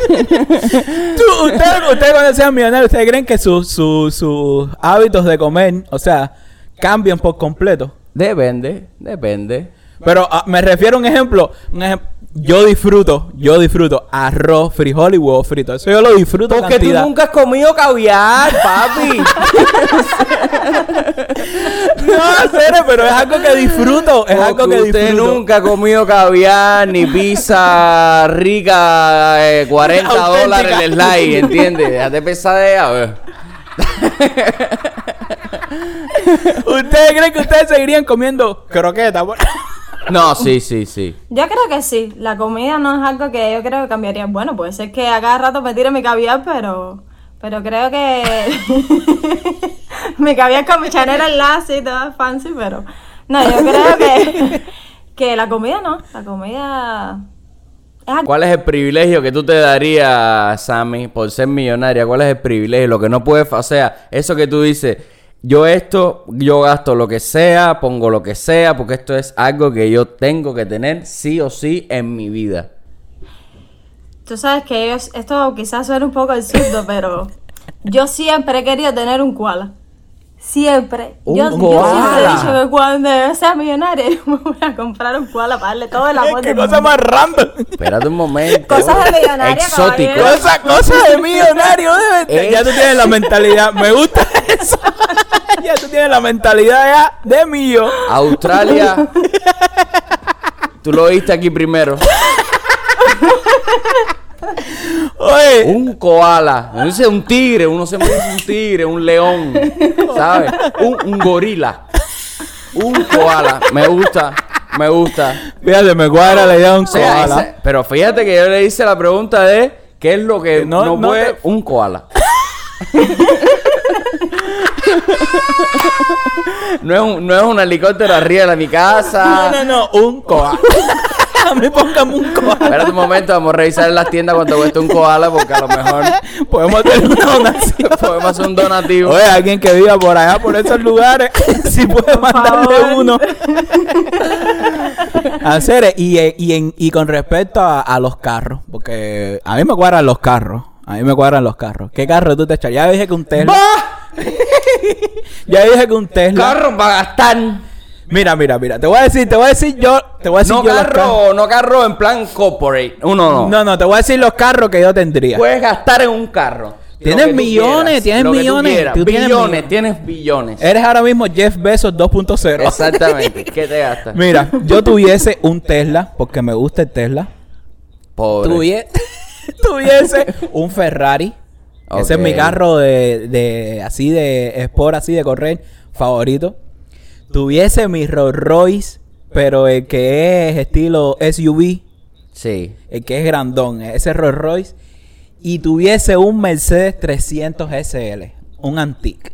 [SPEAKER 1] Tú- Ustedes ustedes cuando sean millonarios, ¿ustedes creen que sus sus hábitos de comer, o sea, cambian por completo?
[SPEAKER 2] depende, depende.
[SPEAKER 1] Pero ah, me refiero a un ejemplo, un ejem- yo disfruto, yo disfruto arroz, frijol y huevo frito. Eso yo lo disfruto
[SPEAKER 2] Porque tú
[SPEAKER 1] cantidad.
[SPEAKER 2] nunca has comido caviar, papi. *laughs*
[SPEAKER 1] No, serio, pero es algo que disfruto, es algo que
[SPEAKER 2] usted
[SPEAKER 1] disfruto.
[SPEAKER 2] nunca ha comido caviar ni pizza rica, eh, 40
[SPEAKER 1] Auténtica.
[SPEAKER 2] dólares el slide, ¿entiendes? Déjate pesadea, ver. *laughs*
[SPEAKER 1] ¿Ustedes creen que ustedes seguirían comiendo croquetas? *laughs*
[SPEAKER 2] No, sí, sí, sí.
[SPEAKER 3] Yo creo que sí. La comida no es algo que yo creo que cambiaría. Bueno, puede ser que a cada rato me tire mi caviar, pero. Pero creo que. *laughs* mi caviar con mi chanera enlace y todo fancy, pero. No, yo creo que. *laughs* Que la comida no. La comida.
[SPEAKER 2] ¿Cuál es el privilegio que tú te darías, Sammy, por ser millonaria? ¿Cuál es el privilegio? Lo que no puedes, o sea, eso que tú dices, yo esto, yo gasto lo que sea, pongo lo que sea, porque esto es algo que yo tengo que tener sí o sí en mi vida.
[SPEAKER 3] Tú sabes que ellos, esto quizás suene un poco absurdo, pero yo siempre he querido tener un koala. Siempre.
[SPEAKER 2] Un
[SPEAKER 3] yo, yo siempre he dicho que cuando yo sea millonaria *laughs* yo me voy a comprar un koala para darle todo el amor
[SPEAKER 1] ¿Qué cosa más random?
[SPEAKER 2] Espérate un momento.
[SPEAKER 3] Cosas de millonaria,
[SPEAKER 2] Exótico.
[SPEAKER 3] caballero.
[SPEAKER 1] Cosa, cosa de millonario. de-. Ya tú tienes la mentalidad. Me gusta *laughs* eso. Ya tú tienes la mentalidad ya de mío.
[SPEAKER 2] Australia. *laughs* Tú lo oíste aquí primero.
[SPEAKER 1] Oye,
[SPEAKER 2] Un koala. No dice un tigre, uno se dice un tigre, un león. ¿Sabes? Un, un gorila. Un koala. Me gusta, me gusta.
[SPEAKER 1] fíjate, me cuadra la idea de un
[SPEAKER 2] O sea,
[SPEAKER 1] koala.
[SPEAKER 2] pero fíjate que yo le hice la pregunta de ¿Qué es lo que
[SPEAKER 1] No,
[SPEAKER 2] no,
[SPEAKER 1] no
[SPEAKER 2] puede
[SPEAKER 1] te-
[SPEAKER 2] un koala? *laughs* no, es un, no es un helicóptero arriba de mi casa.
[SPEAKER 1] No, no, no, un koala. *laughs* A mí póngame un koala.
[SPEAKER 2] Espérate un momento, vamos a revisar en las tiendas cuánto cuesta un koala porque a lo mejor
[SPEAKER 1] Podemos hacer una donación. *laughs*
[SPEAKER 2] podemos hacer un donativo.
[SPEAKER 1] Oye, alguien que viva por allá, por esos lugares, *laughs* si puede mandarle
[SPEAKER 3] favor.
[SPEAKER 1] uno. Hacer, y, eh, y, en- y con respecto a, a los carros, porque a mí me cuadran los carros. A mí me cuadran los carros. ¿Qué carro tú te echas? Ya dije que un Tesla. *laughs* Ya dije que un Tesla.
[SPEAKER 2] Carro para gastar.
[SPEAKER 1] Mira, mira, mira. Te voy a decir, te voy a decir yo. Te voy a decir
[SPEAKER 2] No
[SPEAKER 1] yo los carros.
[SPEAKER 2] carro, no carro en plan corporate. Uno no.
[SPEAKER 1] No, no, te voy a decir los carros que yo tendría.
[SPEAKER 2] Puedes gastar en un carro.
[SPEAKER 1] Tienes
[SPEAKER 2] Lo que tú
[SPEAKER 1] millones, tienes
[SPEAKER 2] lo que tú
[SPEAKER 1] millones,
[SPEAKER 2] quieras.
[SPEAKER 1] tú tienes
[SPEAKER 2] billones,
[SPEAKER 1] millones.
[SPEAKER 2] tienes billones.
[SPEAKER 1] Eres ahora mismo Jeff Bezos 2.0.
[SPEAKER 2] Exactamente. ¿Qué te gastas?
[SPEAKER 1] Mira, yo tuviese un Tesla, porque me gusta el Tesla.
[SPEAKER 2] Pobre.
[SPEAKER 1] Tuvie- *laughs* tuviese un Ferrari. Ese es mi carro de, de así de sport, así de correr, favorito. Tuviese mi Rolls Royce, pero el que es estilo SUV,
[SPEAKER 2] Sí.
[SPEAKER 1] el que es grandón, ese Rolls Royce. Y tuviese un Mercedes 300 SL, un Antique.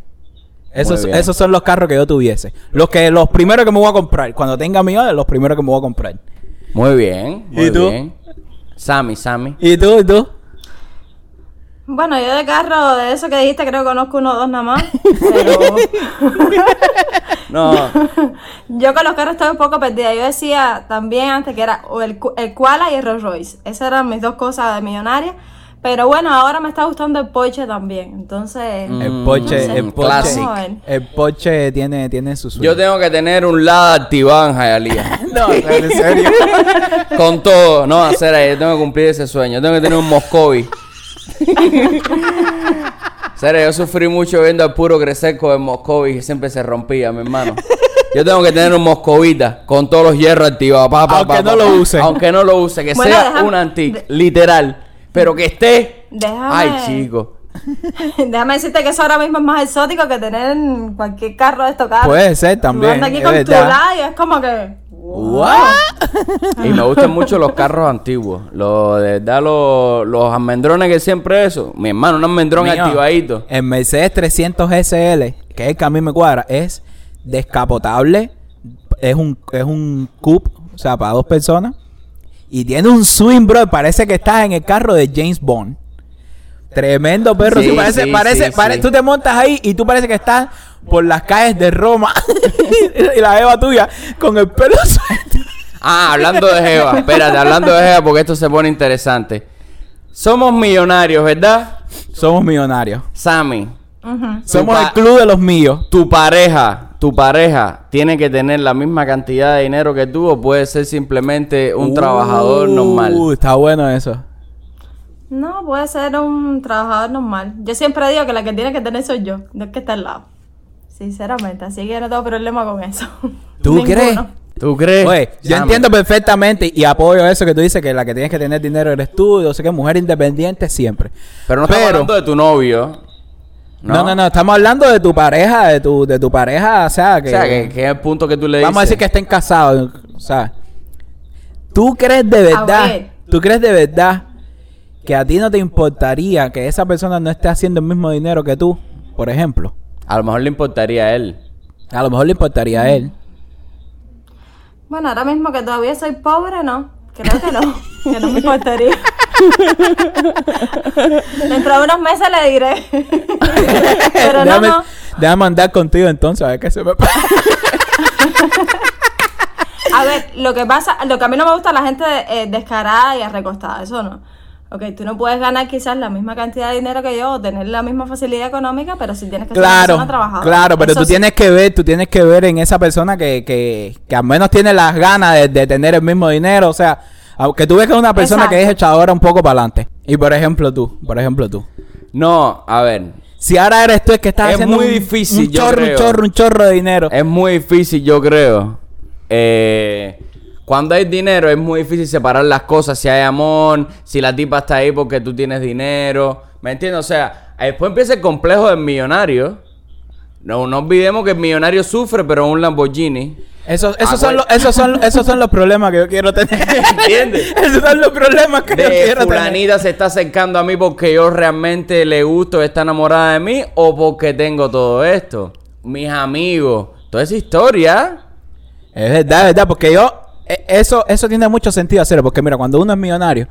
[SPEAKER 1] Esos, esos son los carros que yo tuviese. Los que los primeros que me voy a comprar. Cuando tenga millones, los primeros que me voy a comprar.
[SPEAKER 2] Muy bien. Muy
[SPEAKER 1] ¿Y tú?
[SPEAKER 2] bien. Sammy, Sammy.
[SPEAKER 1] ¿Y tú? ¿Y tú?
[SPEAKER 3] Bueno, yo de carro, de eso que dijiste, creo que conozco uno o dos nada más. *laughs* Pero
[SPEAKER 2] No. *laughs*
[SPEAKER 3] yo con los carros estoy un poco perdida. Yo decía también antes que era o el, el Koala y el Rolls Royce. Esas eran mis dos cosas de millonaria. Pero bueno, ahora me está gustando el Porsche también. Entonces,
[SPEAKER 2] Mm.
[SPEAKER 1] El Porsche,
[SPEAKER 3] no sé,
[SPEAKER 1] el Porsche, el Porsche tiene, tiene su sueño.
[SPEAKER 2] Yo tengo que tener un Lada activado en Hialeah. *laughs*
[SPEAKER 1] No, en serio. *laughs*
[SPEAKER 2] Con todo. No, hacer ahí. Yo tengo que cumplir ese sueño. Yo tengo que tener un Moscovi. *laughs* Serio, yo sufrí mucho viendo al puro crecer con el Moscovi que siempre se rompía, mi hermano. Yo tengo que tener un Moscovita con todos los hierros activados. pa, pa,
[SPEAKER 1] Aunque
[SPEAKER 2] pa,
[SPEAKER 1] no
[SPEAKER 2] pa,
[SPEAKER 1] lo use.
[SPEAKER 2] Aunque no lo use, que
[SPEAKER 3] Bueno,
[SPEAKER 2] sea
[SPEAKER 3] deja-
[SPEAKER 2] un antique,
[SPEAKER 3] de-
[SPEAKER 2] literal. Pero que esté.
[SPEAKER 3] Déjame-
[SPEAKER 2] Ay, chico. *laughs*
[SPEAKER 3] déjame decirte que eso ahora mismo es más exótico que tener cualquier carro de estos carros.
[SPEAKER 1] Puede ser también,
[SPEAKER 3] aquí
[SPEAKER 1] es
[SPEAKER 3] con tu y es como que.
[SPEAKER 2] Y me gustan mucho los carros antiguos. Los de verdad, los, los almendrones que siempre eso. Mi hermano, un almendrón
[SPEAKER 1] Mío,
[SPEAKER 2] activadito.
[SPEAKER 1] El Mercedes 300 SL, que es el que a mí me cuadra, es descapotable. Es un, es un coupe, o sea, para dos personas. Y tiene un swing, bro. Parece que estás en el carro de James Bond. Tremendo perro.
[SPEAKER 2] Sí,
[SPEAKER 1] sí, parece,
[SPEAKER 2] sí,
[SPEAKER 1] parece,
[SPEAKER 2] sí,
[SPEAKER 1] pare-
[SPEAKER 2] sí.
[SPEAKER 1] Tú te montas ahí y tú parece que estás por las calles de Roma. *laughs* y la Eva tuya con el pelo *laughs* suelto.
[SPEAKER 2] Ah, hablando de Jeva. Espérate, hablando de Jeva porque esto se pone interesante. Somos millonarios, ¿verdad?
[SPEAKER 1] Somos millonarios.
[SPEAKER 2] Sammy,
[SPEAKER 1] Somos el club de los míos.
[SPEAKER 2] tu pareja, tu pareja tiene que tener la misma cantidad de dinero que tú o puede ser simplemente un trabajador
[SPEAKER 1] Uh,
[SPEAKER 2] normal.
[SPEAKER 1] Está bueno eso.
[SPEAKER 3] No, puede ser un trabajador normal. Yo siempre digo que la que tiene que tener soy yo, no es que está al lado. Sinceramente, así que no tengo problema con eso. *laughs*
[SPEAKER 1] ¿Tú crees?
[SPEAKER 2] ¿Tú crees?
[SPEAKER 1] Oye, yo entiendo perfectamente y apoyo eso que tú dices que la que tienes que tener dinero eres tú, yo sé que mujer independiente siempre.
[SPEAKER 2] Pero no estamos
[SPEAKER 1] Pero-
[SPEAKER 2] hablando de tu novio.
[SPEAKER 1] No, no, no, estamos hablando de tu pareja, de tu, de tu pareja, o sea, que,
[SPEAKER 2] O sea, que, que es el punto que tú le dices.
[SPEAKER 1] vamos a decir que estén casados, o sea, ¿tú crees de verdad,
[SPEAKER 3] ver.
[SPEAKER 1] tú crees de verdad que a ti no te importaría que esa persona no esté haciendo el mismo dinero que tú, por ejemplo?
[SPEAKER 2] A lo mejor le importaría a él.
[SPEAKER 1] A lo mejor le importaría a él.
[SPEAKER 3] Bueno, ahora mismo que todavía soy pobre, no. Creo que no. que no me importaría. *laughs* Dentro de unos meses le diré. Pero no,
[SPEAKER 1] déjame,
[SPEAKER 3] no.
[SPEAKER 1] déjame andar contigo entonces, a ver qué se me pasa.
[SPEAKER 3] A ver, lo que pasa, lo que a mí no me gusta es la gente eh, descarada y arrecostada, eso no. Ok, tú no puedes ganar quizás la misma cantidad de dinero que yo o tener la misma facilidad económica, pero si tienes que ser una
[SPEAKER 1] Claro,
[SPEAKER 3] persona trabajadora.
[SPEAKER 1] claro, pero
[SPEAKER 3] Eso
[SPEAKER 1] tú
[SPEAKER 3] sí.
[SPEAKER 1] tienes que ver, tú tienes que ver en esa persona que, que, que al menos tiene las ganas de, de tener el mismo dinero, o sea, aunque tú ves que es una persona que es
[SPEAKER 3] Exacto.
[SPEAKER 1] echadora un poco para adelante. Y por ejemplo tú, por ejemplo tú.
[SPEAKER 2] No, a ver.
[SPEAKER 1] Si ahora eres tú el que estás
[SPEAKER 2] Es
[SPEAKER 1] haciendo
[SPEAKER 2] muy
[SPEAKER 1] un,
[SPEAKER 2] difícil,
[SPEAKER 1] un
[SPEAKER 2] yo
[SPEAKER 1] chorro,
[SPEAKER 2] creo.
[SPEAKER 1] un chorro, un chorro de dinero.
[SPEAKER 2] Es muy difícil, yo creo. Eh, cuando hay dinero es muy difícil separar las cosas. Si hay amor, si la tipa está ahí porque tú tienes dinero. ¿Me entiendes? O sea, después empieza el complejo del millonario. No, no olvidemos que el millonario sufre, pero es un Lamborghini.
[SPEAKER 1] Esos, esos,
[SPEAKER 2] Ah,
[SPEAKER 1] son los, esos, son, esos son los problemas que yo quiero tener.
[SPEAKER 2] ¿Entiendes? *laughs*
[SPEAKER 1] esos son los problemas que yo quiero tener.
[SPEAKER 2] fulanita se está acercando a mí porque yo realmente le gusto, está enamorada de mí o porque tengo todo esto. Mis amigos, toda esa historia.
[SPEAKER 1] Es verdad, es verdad, porque yo, e- eso, eso tiene mucho sentido hacerlo, porque mira, cuando uno es millonario,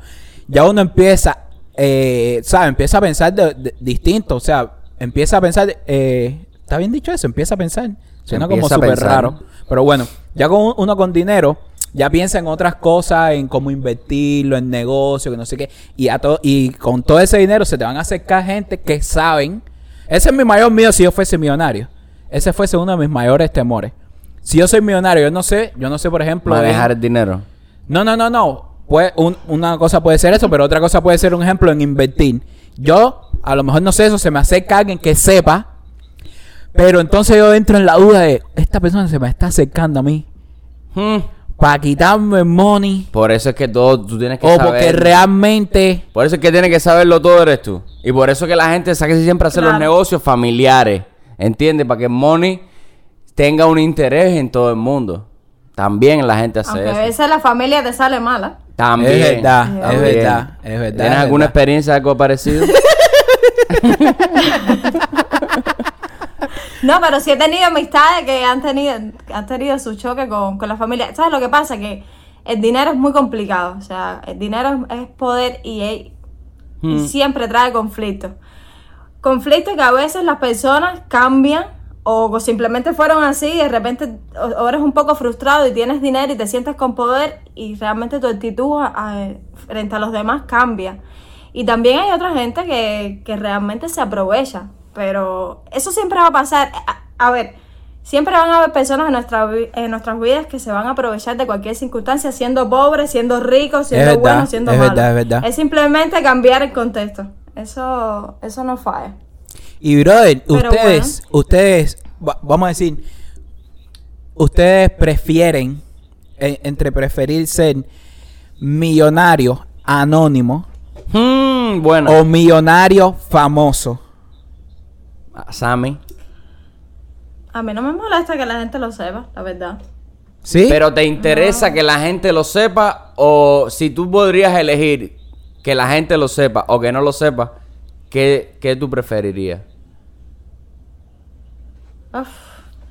[SPEAKER 1] ya uno empieza, eh, ¿sabes? Empieza a pensar de, de- distinto, o sea, empieza a pensar, eh, ¿está bien dicho eso? Empieza a pensar, suena como súper raro, pero bueno, ya con un- uno con dinero, ya piensa en otras cosas, en cómo invertirlo, en negocio, que no sé qué, y, a to- y con todo ese dinero se te van a acercar gente que saben, ese es mi mayor miedo si yo fuese millonario, ese fuese uno de mis mayores temores. Si yo soy millonario, yo no sé, yo no sé, por ejemplo.
[SPEAKER 2] Manejar el dinero.
[SPEAKER 1] No, no, no, no. Pues un- una cosa puede ser eso, pero otra cosa puede ser un ejemplo en invertir. Yo, a lo mejor no sé eso, se me acerca alguien que sepa, pero entonces yo entro en la duda de, esta persona se me está acercando a mí
[SPEAKER 2] Hmm.
[SPEAKER 1] para quitarme money
[SPEAKER 2] Por eso es que todo tú tienes que
[SPEAKER 1] o
[SPEAKER 2] saber.
[SPEAKER 1] porque realmente...
[SPEAKER 2] Por eso es que tienes que saberlo todo eres tú. Y por eso que la gente sabe siempre hacer los negocios familiares. ¿Entiendes? Para que el money tenga un interés en todo el mundo. También la gente hace
[SPEAKER 3] Aunque a
[SPEAKER 2] eso.
[SPEAKER 3] veces la familia te sale mala.
[SPEAKER 2] También.
[SPEAKER 1] Es verdad, es verdad, es verdad.
[SPEAKER 2] ¿Tienes
[SPEAKER 1] es
[SPEAKER 2] alguna
[SPEAKER 1] verdad.
[SPEAKER 2] experiencia de algo parecido? *laughs* *laughs*
[SPEAKER 3] No, pero sí he tenido amistades que han tenido, han tenido su choque con, con la familia. ¿Sabes lo que pasa? Que el dinero es muy complicado. O sea, el dinero es, poder y, y
[SPEAKER 2] Hmm.
[SPEAKER 3] siempre trae conflictos. Conflictos que a veces las personas cambian o simplemente fueron así y de repente o- o eres un poco frustrado y tienes dinero y te sientes con poder y realmente tu actitud a- a- frente a los demás cambia. Y también hay otra gente que, que realmente se aprovecha, pero eso siempre va a pasar. A, a ver, siempre van a haber personas en, nuestra, en nuestras vidas que se van a aprovechar de cualquier circunstancia, siendo pobres, siendo ricos, siendo
[SPEAKER 1] verdad,
[SPEAKER 3] buenos, siendo
[SPEAKER 1] es
[SPEAKER 3] malos.
[SPEAKER 1] verdad, es verdad.
[SPEAKER 3] Es simplemente cambiar el contexto. Eso, eso no falla.
[SPEAKER 1] Y brother,
[SPEAKER 3] Pero
[SPEAKER 1] ustedes, ustedes, va- vamos a decir, ustedes prefieren, eh, entre preferir ser millonario anónimo
[SPEAKER 2] Hmm, bueno.
[SPEAKER 1] o millonario famoso.
[SPEAKER 2] Ah, Sammy.
[SPEAKER 3] A mí no me molesta que la gente lo sepa, la verdad.
[SPEAKER 1] ¿Sí?
[SPEAKER 2] Pero ¿te interesa que la gente lo sepa? O si tú podrías elegir que la gente lo sepa o que no lo sepa, ¿qué, qué tú preferirías?
[SPEAKER 3] Uf,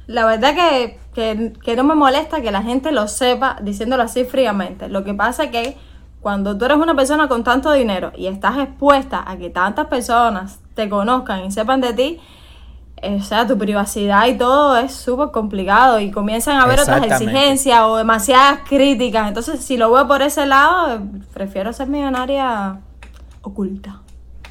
[SPEAKER 3] La verdad que, que, que no me molesta que la gente lo sepa diciéndolo así fríamente. Lo que pasa es que cuando tú eres una persona con tanto dinero y estás expuesta a que tantas personas te conozcan y sepan de ti, o sea, tu privacidad y todo es súper complicado y comienzan a haber otras exigencias o demasiadas críticas. Entonces, si lo veo por ese lado, prefiero ser millonaria oculta,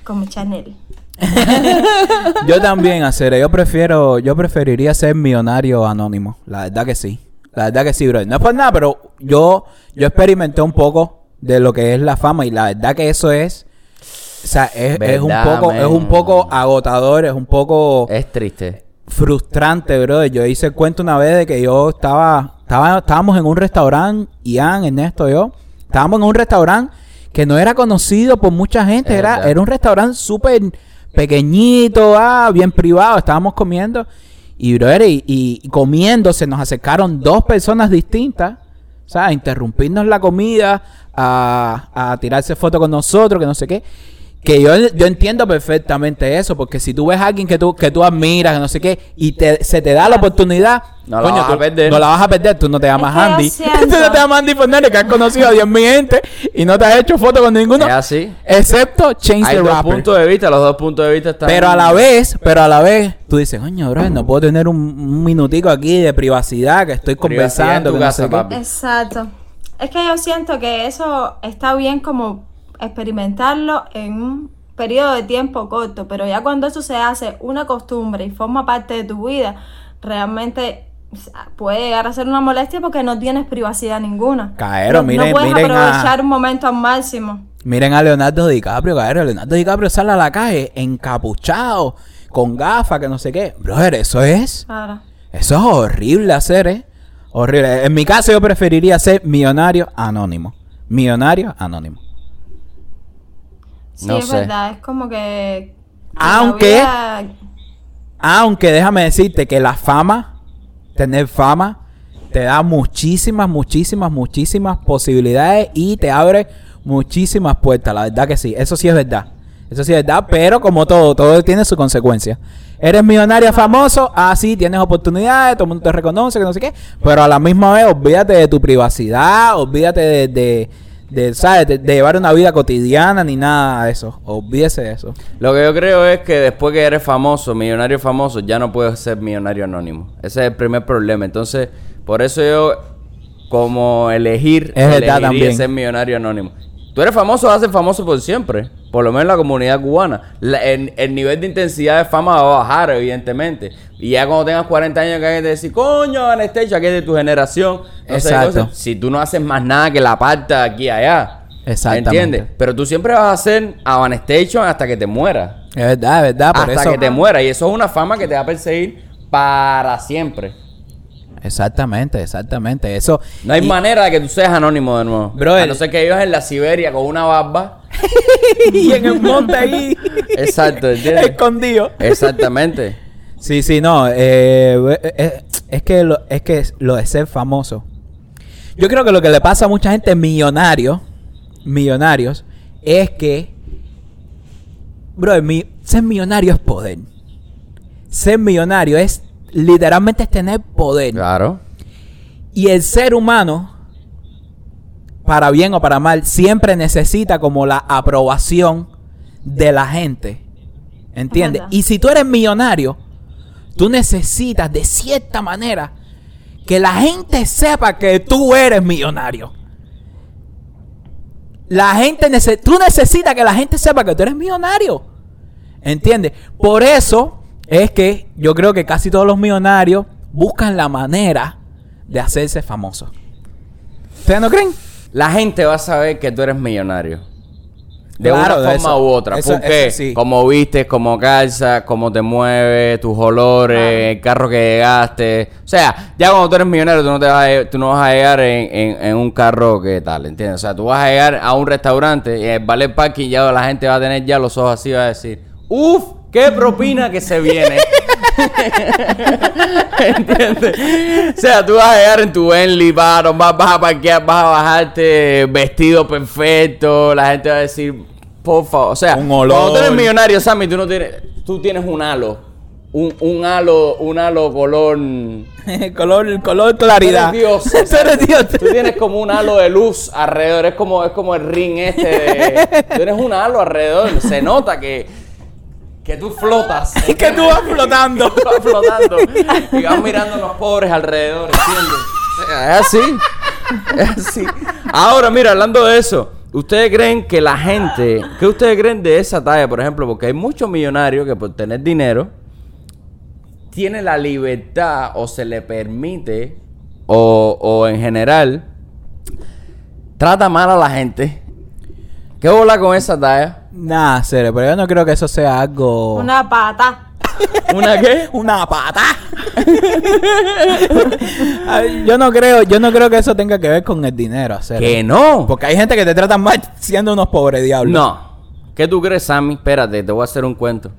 [SPEAKER 3] como Chanel. *laughs*
[SPEAKER 1] Yo también, hacer, yo prefiero, yo preferiría ser millonario anónimo. La verdad que sí. La verdad que sí, bro. No es por nada, pero yo, yo experimenté un poco de lo que es la fama y la verdad que eso es, o sea, es, es un poco, es un poco agotador, es un poco
[SPEAKER 2] Es triste.
[SPEAKER 1] frustrante, bro. Yo hice el cuento una vez de que yo estaba, estaba estábamos en un restaurante, Ian, Ernesto, yo, estábamos en un restaurante que no era conocido por mucha gente,
[SPEAKER 2] Es
[SPEAKER 1] era,
[SPEAKER 2] verdad.
[SPEAKER 1] era un restaurante súper pequeñito, ah, bien privado, estábamos comiendo y, brother, y, y comiendo se nos acercaron dos personas distintas, o sea, a interrumpirnos la comida, a, a tirarse fotos con nosotros, que no sé qué. Que yo, yo entiendo perfectamente eso, porque si tú ves a alguien que tú, que tú admiras, que no sé qué, y te, se te da la oportunidad,
[SPEAKER 2] No la vas a perder.
[SPEAKER 1] No la vas a perder, tú no te llamas Andy. *laughs* tú no te llamas Andy Fernández, que has conocido a 10.000 gente y no te has hecho foto con ninguno.
[SPEAKER 2] Es así.
[SPEAKER 1] Excepto Change
[SPEAKER 2] Hay
[SPEAKER 1] the
[SPEAKER 2] dos
[SPEAKER 1] Rapper.
[SPEAKER 2] puntos de vista, los dos puntos de vista están...
[SPEAKER 1] Pero a la vez, pero a la vez, tú dices, coño, bro, no puedo tener un, un minutico aquí de privacidad, que estoy
[SPEAKER 2] Privacidad en
[SPEAKER 1] conversando,
[SPEAKER 2] tu
[SPEAKER 1] que no
[SPEAKER 2] casa,
[SPEAKER 1] sé qué.
[SPEAKER 2] papi.
[SPEAKER 3] Exacto. Es que yo siento que eso está bien como experimentarlo en un periodo de tiempo corto, pero ya cuando eso se hace una costumbre y forma parte de tu vida, realmente puede llegar a ser una molestia porque no tienes privacidad ninguna.
[SPEAKER 1] Caero,
[SPEAKER 3] no,
[SPEAKER 1] miren-
[SPEAKER 3] no puedes
[SPEAKER 1] miren a-
[SPEAKER 3] aprovechar un momento al máximo.
[SPEAKER 1] Miren a Leonardo DiCaprio, cabrón. Leonardo DiCaprio sale a la calle encapuchado, con gafas, que no sé qué. Brother, eso es.
[SPEAKER 3] Claro.
[SPEAKER 1] Eso es horrible hacer, ¿eh? Horrible. En mi caso, yo preferiría ser millonario anónimo. Millonario anónimo.
[SPEAKER 3] Sí,
[SPEAKER 2] No
[SPEAKER 3] es
[SPEAKER 2] sé.
[SPEAKER 3] verdad, es como que... que
[SPEAKER 1] Aunque-
[SPEAKER 3] vida-
[SPEAKER 1] Aunque déjame decirte que la fama, tener fama, te da muchísimas, muchísimas, muchísimas posibilidades y te abre muchísimas puertas. La verdad que sí, eso sí es verdad. Eso sí es verdad, pero como todo, todo tiene su consecuencia. Eres millonario famoso, ah, sí, tienes oportunidades, todo el mundo te reconoce, que no sé qué, pero a la misma vez olvídate de tu privacidad, olvídate de, de, de, ¿sabes? De, de llevar una vida cotidiana ni nada de eso. Olvídese de eso.
[SPEAKER 2] Lo que yo creo es que después que eres famoso, millonario famoso, ya no puedes ser millonario anónimo. Ese es el primer problema. Entonces, por eso yo, como elegir,
[SPEAKER 1] Es también.
[SPEAKER 2] ser millonario anónimo. Tú eres famoso, vas a ser famoso por siempre. Por lo menos en la comunidad cubana. La- el, el nivel de intensidad de fama va a bajar, evidentemente. Y ya cuando tengas 40 años, que hay que decir, coño, Anastasia, que es de tu generación. No sé,
[SPEAKER 1] Exacto.
[SPEAKER 2] Si tú no haces más nada que la parta aquí y allá.
[SPEAKER 1] Exactamente.
[SPEAKER 2] ¿Entiendes? Pero tú siempre vas a ser a Van Station hasta que te mueras.
[SPEAKER 1] Es verdad, es verdad, por
[SPEAKER 2] hasta
[SPEAKER 1] eso.
[SPEAKER 2] que te mueras. Y eso es una fama que te va a perseguir para siempre.
[SPEAKER 1] Exactamente, exactamente. Eso.
[SPEAKER 2] No hay
[SPEAKER 1] y-
[SPEAKER 2] manera de que tú seas anónimo de nuevo.
[SPEAKER 1] Brother.
[SPEAKER 2] A no ser que vivas en la Siberia con una barba. *laughs*
[SPEAKER 1] y en el monte ahí.
[SPEAKER 2] Exacto, ¿entiendes?
[SPEAKER 1] Escondido.
[SPEAKER 2] Exactamente.
[SPEAKER 1] Sí, sí, no. eh, eh, es, que lo, es que lo de ser famoso. Yo creo que lo que le pasa a mucha gente millonario, millonarios, es que, bro, mi- ser millonario es poder. Ser millonario es literalmente es tener poder.
[SPEAKER 2] Claro.
[SPEAKER 1] Y el ser humano, para bien o para mal, siempre necesita como la aprobación de la gente. ¿Entiendes? Y si tú eres millonario, tú necesitas de cierta manera que la gente sepa que tú eres millonario. La gente nece- tú necesitas que la gente sepa que tú eres millonario. ¿Entiendes? Por eso es que yo creo que casi todos los millonarios buscan la manera de hacerse famosos. ¿Ustedes no creen?
[SPEAKER 2] La gente va a saber que tú eres millonario. De
[SPEAKER 1] Claro,
[SPEAKER 2] una
[SPEAKER 1] de
[SPEAKER 2] forma
[SPEAKER 1] eso-
[SPEAKER 2] u otra.
[SPEAKER 1] eso-
[SPEAKER 2] porque
[SPEAKER 1] eso sí.
[SPEAKER 2] como vistes, como calzas, cómo te mueves, tus olores, el carro que llegaste. O sea, ya cuando tú eres millonario, tú no, te vas, a, tú no vas a llegar en, en- en un carro que tal, ¿entiendes? O sea, tú vas a llegar a un restaurante y en el ballet parking ya la gente va a tener ya los ojos así y va a decir, ¡Uf! ¡Qué propina que se viene! *laughs* ¿Entiendes? O sea, tú vas a llegar en tu Bentley, vas, a- vas, a parquear, vas a bajarte vestido perfecto, la gente va a decir, por favor, o sea,
[SPEAKER 1] Un olor.
[SPEAKER 2] cuando tú eres millonario, Sammy, tú no tienes, tú tienes un halo, un, un halo, un halo color... *laughs*
[SPEAKER 1] color, color claridad.
[SPEAKER 2] Tú *laughs* eres Dios.
[SPEAKER 1] Tú eres Dios.
[SPEAKER 2] Tú tienes como un halo de luz alrededor, es como, es como el ring este de... Tú tienes un halo alrededor, se nota que, que tú flotas. *laughs*
[SPEAKER 1] que tú vas flotando. *laughs*
[SPEAKER 2] Tú vas flotando y vas mirando a los pobres alrededor, ¿entiendes? Es así. Es así. Ahora, mira, hablando de eso, ¿ustedes creen que la gente, qué ustedes creen de esa talla, por ejemplo? Porque hay muchos millonarios que por tener dinero tiene la libertad o se le permite o, o en general trata mal a la gente. ¿Qué bola con esa talla?
[SPEAKER 1] Nah, serio, pero yo no creo que eso sea algo.
[SPEAKER 3] Una pata.
[SPEAKER 2] ¿Una qué? *laughs*
[SPEAKER 1] Una pata. Ay, yo no creo, yo no creo que eso tenga que ver con el dinero, serio.
[SPEAKER 2] Que no.
[SPEAKER 1] Porque hay gente que te tratan mal siendo unos pobres diablos.
[SPEAKER 2] No. ¿Qué tú crees, Sammy? Espérate, te voy a hacer un cuento.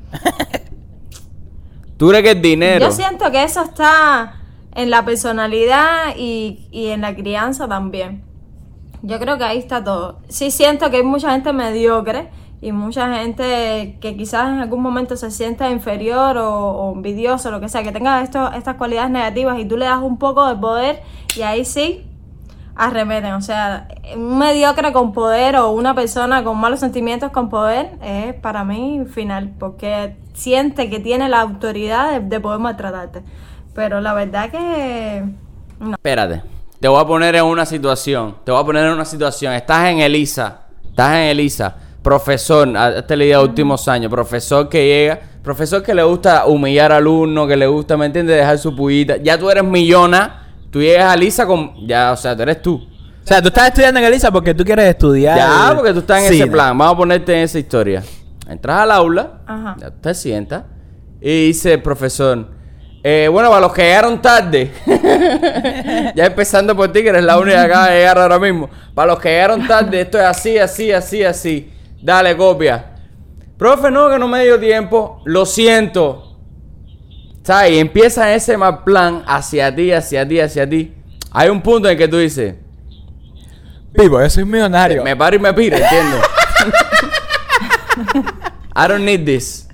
[SPEAKER 2] ¿Tú crees que el dinero?
[SPEAKER 3] Yo siento que eso está en la personalidad y, y en la crianza también. Yo creo que ahí está todo. Sí siento que hay mucha gente mediocre y mucha gente que quizás en algún momento se sienta inferior o, o envidioso, lo que sea, que tenga esto, estas cualidades negativas y tú le das un poco de poder y ahí sí arremeten. O sea, un mediocre con poder o una persona con malos sentimientos con poder es para mí final, porque siente que tiene la autoridad de, de poder maltratarte. Pero la verdad que... No.
[SPEAKER 2] Espérate. Te voy a poner en una situación. Te voy a poner en una situación. Estás en Elisa. Estás en Elisa. Profesor, has leído últimos años. Profesor que llega. Profesor que le gusta humillar al alumno, que le gusta, ¿me entiendes? Dejar su pullita. Ya tú eres millona. Tú llegas a Elisa con. Ya, o sea, tú eres tú.
[SPEAKER 1] O sea, tú estás estudiando en Elisa porque tú quieres estudiar.
[SPEAKER 2] Ya, porque tú estás en ese plan. Vamos a ponerte en esa historia. Entras al aula,
[SPEAKER 3] Ajá.
[SPEAKER 2] ya te sientas y dice el profesor, eh, bueno, para los que llegaron tarde, *laughs* ya empezando por ti, que eres la única que acaba de llegar ahora mismo, para los que llegaron tarde, esto es así, así, así, así. Dale, copia. Profe, no, que no me dio tiempo, lo siento. ¿Sabes? Y empieza ese mal plan hacia ti, hacia ti, hacia ti. Hay un punto en que tú dices,
[SPEAKER 1] Pipo, yo soy millonario.
[SPEAKER 2] me paro y me piro, ¿entiendes? I don't need this.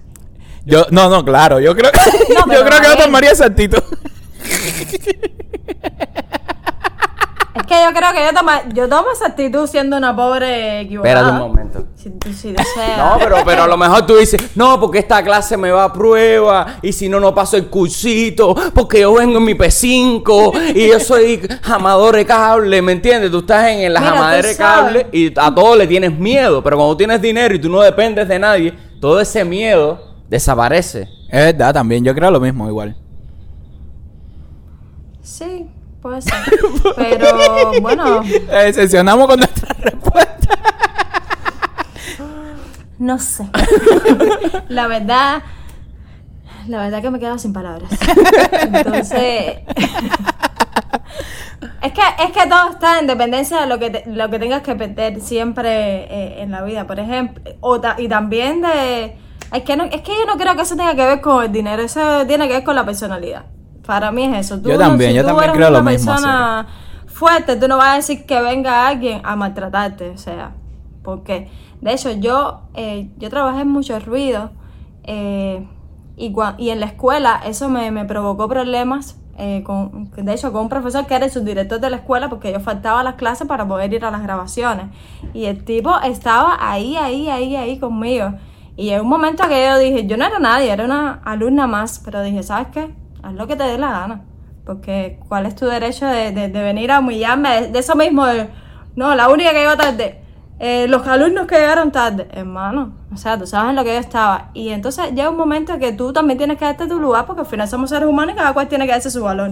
[SPEAKER 1] Yo, no, no, claro, yo creo que,
[SPEAKER 3] No, *laughs*
[SPEAKER 1] yo creo que yo tomaría esa actitud. *laughs*
[SPEAKER 3] Es que yo creo que yo, toma, yo tomo esa actitud siendo una pobre equivocada.
[SPEAKER 2] Espérate un momento.
[SPEAKER 3] Si, si deseas.
[SPEAKER 2] No, pero, pero a lo mejor tú dices, no, porque esta clase me va a prueba y si no, no paso el cursito, porque yo vengo en mi P5 y yo soy jamador de cable, ¿me entiendes? Tú estás en,
[SPEAKER 3] tú
[SPEAKER 2] jamadera de cable y a todo le tienes miedo, pero cuando tienes dinero y tú no dependes de nadie, todo ese miedo desaparece.
[SPEAKER 1] Es verdad, también, yo creo lo mismo igual.
[SPEAKER 3] Sí, puede ser. Pero bueno,
[SPEAKER 1] Eh, Decepcionamos con nuestra respuesta.
[SPEAKER 3] no sé. La verdad, la verdad que me he quedado sin palabras. Entonces, es que es que todo está en dependencia de lo que te- lo que tengas que perder siempre eh, en la vida, por ejemplo, o ta- y también de es que no, es que yo no creo que eso tenga que ver con el dinero, eso tiene que ver con la personalidad. Para mí es eso. Tú
[SPEAKER 1] Yo
[SPEAKER 3] no-
[SPEAKER 1] también,
[SPEAKER 3] si
[SPEAKER 1] yo también creo lo mismo,
[SPEAKER 3] persona fuerte, tú no vas a decir que venga alguien a maltratarte, o sea, porque de hecho yo eh, yo trabajé en mucho ruido eh, y en la escuela eso me, me provocó problemas eh, con, de hecho con un profesor que era el subdirector de la escuela porque yo faltaba a las clases para poder ir a las grabaciones y el tipo estaba ahí, ahí, ahí, ahí conmigo y en un momento que yo dije, yo no era nadie, era una alumna más, pero dije, ¿sabes qué? Haz lo que te dé la gana. Porque, ¿cuál es tu derecho de, venir a humillarme? De, de eso mismo, de, no, la única que llegó tarde. eh, los alumnos que llegaron tarde, hermano. O sea, tú sabes en lo que yo estaba. Y entonces llega un momento que tú también tienes que darte tu lugar, porque al final somos seres humanos y cada cual tiene que darse su valor.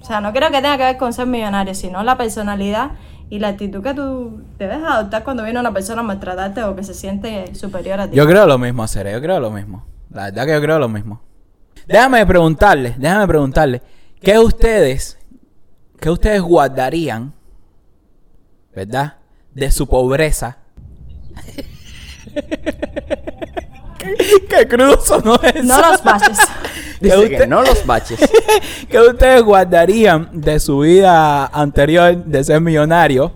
[SPEAKER 3] O sea, no creo que tenga que ver con ser millonario, sino la personalidad y la actitud que tú debes adoptar cuando viene una persona a maltratarte o que se siente superior a ti.
[SPEAKER 1] Yo creo lo mismo, Cere, yo creo lo mismo. La verdad que yo creo lo mismo. Déjame preguntarle, déjame preguntarle, ¿qué ustedes, qué ustedes guardarían, verdad, de su pobreza? ¿Qué, qué crudo sonó eso?
[SPEAKER 3] No los baches.
[SPEAKER 1] ¿Qué,
[SPEAKER 2] Dice que
[SPEAKER 1] usted-
[SPEAKER 2] no los baches. *laughs*
[SPEAKER 1] qué ustedes guardarían de su vida anterior de ser millonario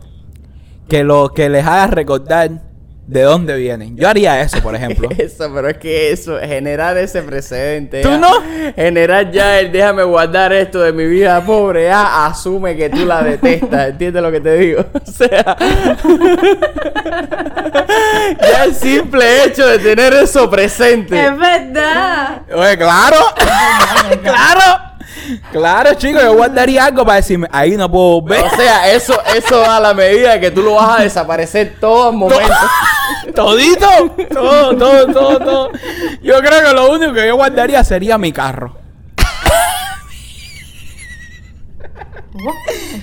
[SPEAKER 1] que lo que les haga recordar de dónde vienen? Yo haría eso, por ejemplo. *laughs*
[SPEAKER 2] Eso, pero es que eso, generar ese precedente.
[SPEAKER 1] ¿Tú
[SPEAKER 2] ya,
[SPEAKER 1] no?
[SPEAKER 2] Generar ya el déjame guardar esto de mi vida pobre, ya asume que tú la detestas, ¿entiendes lo que te digo? *laughs* O sea, *laughs* ya el simple hecho de tener eso presente.
[SPEAKER 3] Es verdad.
[SPEAKER 1] Oye, claro. claro. Claro, chicos, yo guardaría algo para decirme, ahí no puedo ver.
[SPEAKER 2] O sea, eso, eso a la medida de que tú lo vas a desaparecer todo el momento. *laughs*
[SPEAKER 1] Todito. Todo, todo, todo, todo. Yo creo que lo único que yo guardaría sería mi carro.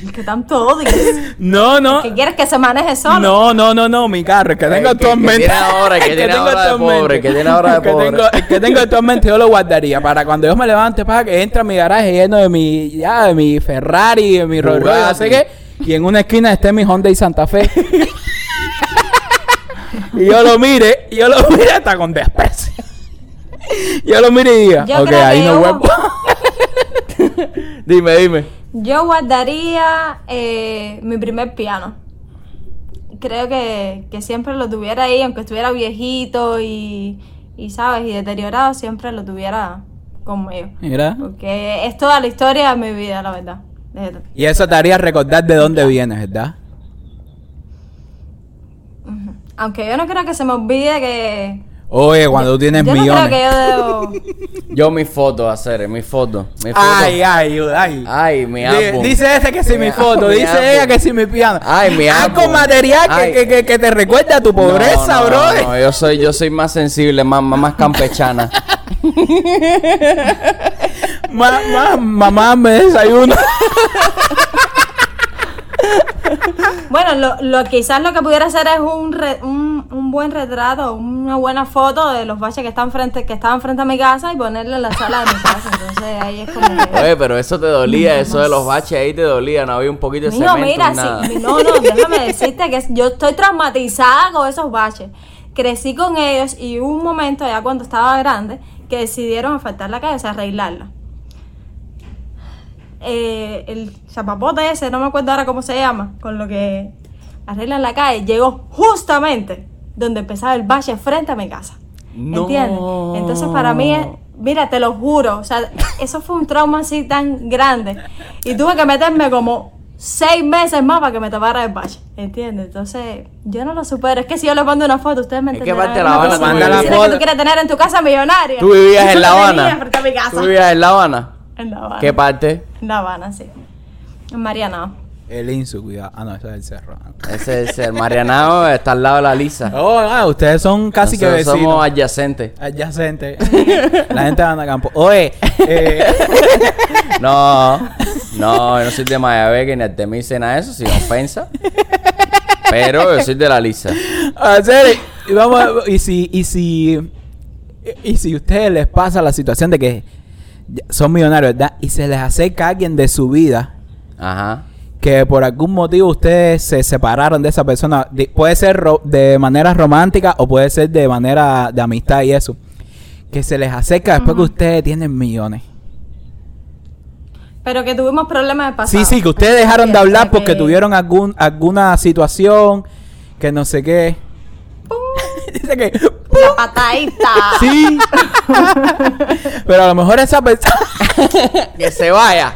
[SPEAKER 3] Es que tanto odias.
[SPEAKER 1] No, no.
[SPEAKER 3] ¿Qué quieres que se maneje solo?
[SPEAKER 1] No, no, no, no, mi carro, el que
[SPEAKER 2] El
[SPEAKER 1] tengo
[SPEAKER 2] que- que
[SPEAKER 1] actualmente.
[SPEAKER 2] tiene ahora, *laughs* que tiene ahora de pobre, que tiene ahora de pobre.
[SPEAKER 1] el que tengo actualmente *laughs* yo lo guardaría para cuando yo me levante, para que entre a mi garaje lleno de mi, ya, de mi Ferrari, de mi Rolls Royce, no sé
[SPEAKER 2] Bugatti.
[SPEAKER 1] qué, y en una esquina esté mi Honda y Santa Fe. *laughs* y yo lo mire, y yo lo mire hasta con desprecio. yo lo mire y diga,
[SPEAKER 3] Yo
[SPEAKER 1] ok, ahí no vuelvo.
[SPEAKER 2] Dime, dime.
[SPEAKER 3] Yo guardaría eh, mi primer piano. Creo que, que siempre lo tuviera ahí, aunque estuviera viejito y, y, ¿sabes? Y deteriorado, siempre lo tuviera conmigo.
[SPEAKER 1] Mira.
[SPEAKER 3] Porque es toda la historia de mi vida, la verdad.
[SPEAKER 1] Y eso te haría recordar de dónde vienes, ¿verdad?
[SPEAKER 3] Aunque yo no creo que se me olvide que...
[SPEAKER 1] Oye, cuando tú tienes
[SPEAKER 3] yo no
[SPEAKER 1] millones.
[SPEAKER 3] creo que yo debo...
[SPEAKER 2] Yo mi foto, hacer, mi foto. Mi foto.
[SPEAKER 1] Ay, ay, ay.
[SPEAKER 2] Ay, mi álbum.
[SPEAKER 1] Dice ese que sí mi foto,
[SPEAKER 2] mi
[SPEAKER 1] dice
[SPEAKER 2] álbum.
[SPEAKER 1] ella que sí mi piano.
[SPEAKER 2] Ay, mi
[SPEAKER 1] Algo
[SPEAKER 2] álbum.
[SPEAKER 1] material que,
[SPEAKER 2] Ay.
[SPEAKER 1] que, que, que te recuerda a tu pobreza,
[SPEAKER 2] no, no,
[SPEAKER 1] bro.
[SPEAKER 2] No, no, yo soy, yo soy más sensible, más, más, más campechana. *laughs*
[SPEAKER 1] Ma- ma- mamá me desayuno. *laughs* *laughs*
[SPEAKER 3] Bueno, lo, lo, quizás lo que pudiera hacer es un, re- un, un buen retrato, una buena foto de los baches que están frente, que estaban frente a mi casa y ponerle en la sala de mi casa. Entonces ahí es como que...
[SPEAKER 2] Oye, pero eso te dolía, eso de los baches ahí te dolía, no había un poquito de cemento
[SPEAKER 3] mira,
[SPEAKER 2] nada.
[SPEAKER 3] sí, no, no, déjame *laughs* decirte que yo estoy traumatizada con esos baches. Crecí con ellos y hubo un momento, ya cuando estaba grande, que decidieron asfaltar la calle, o sea, arreglarla. Eh, el chapapote ese, no me acuerdo ahora cómo se llama, con lo que arreglan la calle, llegó justamente donde empezaba el valle frente a mi casa.
[SPEAKER 2] No.
[SPEAKER 3] ¿Entiendes? Entonces para mí, es- mira, te lo juro, o sea, eso fue un trauma así tan grande. Y tuve que meterme como seis meses más para que me tapara el valle. ¿Entiendes? Entonces, yo no lo supero. Es que si yo le mando una foto, ustedes me
[SPEAKER 2] Es que
[SPEAKER 3] entenderán.
[SPEAKER 2] parte La Habana,
[SPEAKER 1] manda la foto.
[SPEAKER 3] que tú quieres tener en tu casa millonaria.
[SPEAKER 2] ¿Tú vivías en La Habana? ¿Tú vivías en La Habana?
[SPEAKER 3] En La Habana.
[SPEAKER 2] ¿Qué parte?
[SPEAKER 3] En La Habana, sí. En Mariana.
[SPEAKER 1] El Insu, cuidado. Ah, no, ese es el cerro.
[SPEAKER 2] Ese es el Marianao, está al lado de la Lisa.
[SPEAKER 1] Oh, ah, ustedes son casi que vecinos.
[SPEAKER 2] somos adyacentes.
[SPEAKER 1] Adyacente. la gente de Campo. Oye, eh, *laughs*
[SPEAKER 2] No, no, yo no soy de Mayabeque ni Artemisa ni nada de eso, sin ofensa. Pero yo soy de la Lisa.
[SPEAKER 1] a serio, y vamos a- y si, y si, y si a ustedes les pasa la situación de que son millonarios, ¿verdad? Y se les acerca alguien de su vida
[SPEAKER 2] Ajá.
[SPEAKER 1] que por algún motivo ustedes se separaron de esa persona, de- puede ser ro- de manera romántica o puede ser de manera de amistad y eso, que se les acerca después que ustedes tienen millones.
[SPEAKER 3] Pero que tuvimos problemas de pasado.
[SPEAKER 1] Sí, sí, que ustedes dejaron de hablar porque
[SPEAKER 3] que-
[SPEAKER 1] tuvieron algún, alguna situación que no sé qué. *laughs* Dice que...
[SPEAKER 3] La patadita.
[SPEAKER 1] Sí. Pero a lo mejor esa persona... *laughs*
[SPEAKER 2] Que se vaya.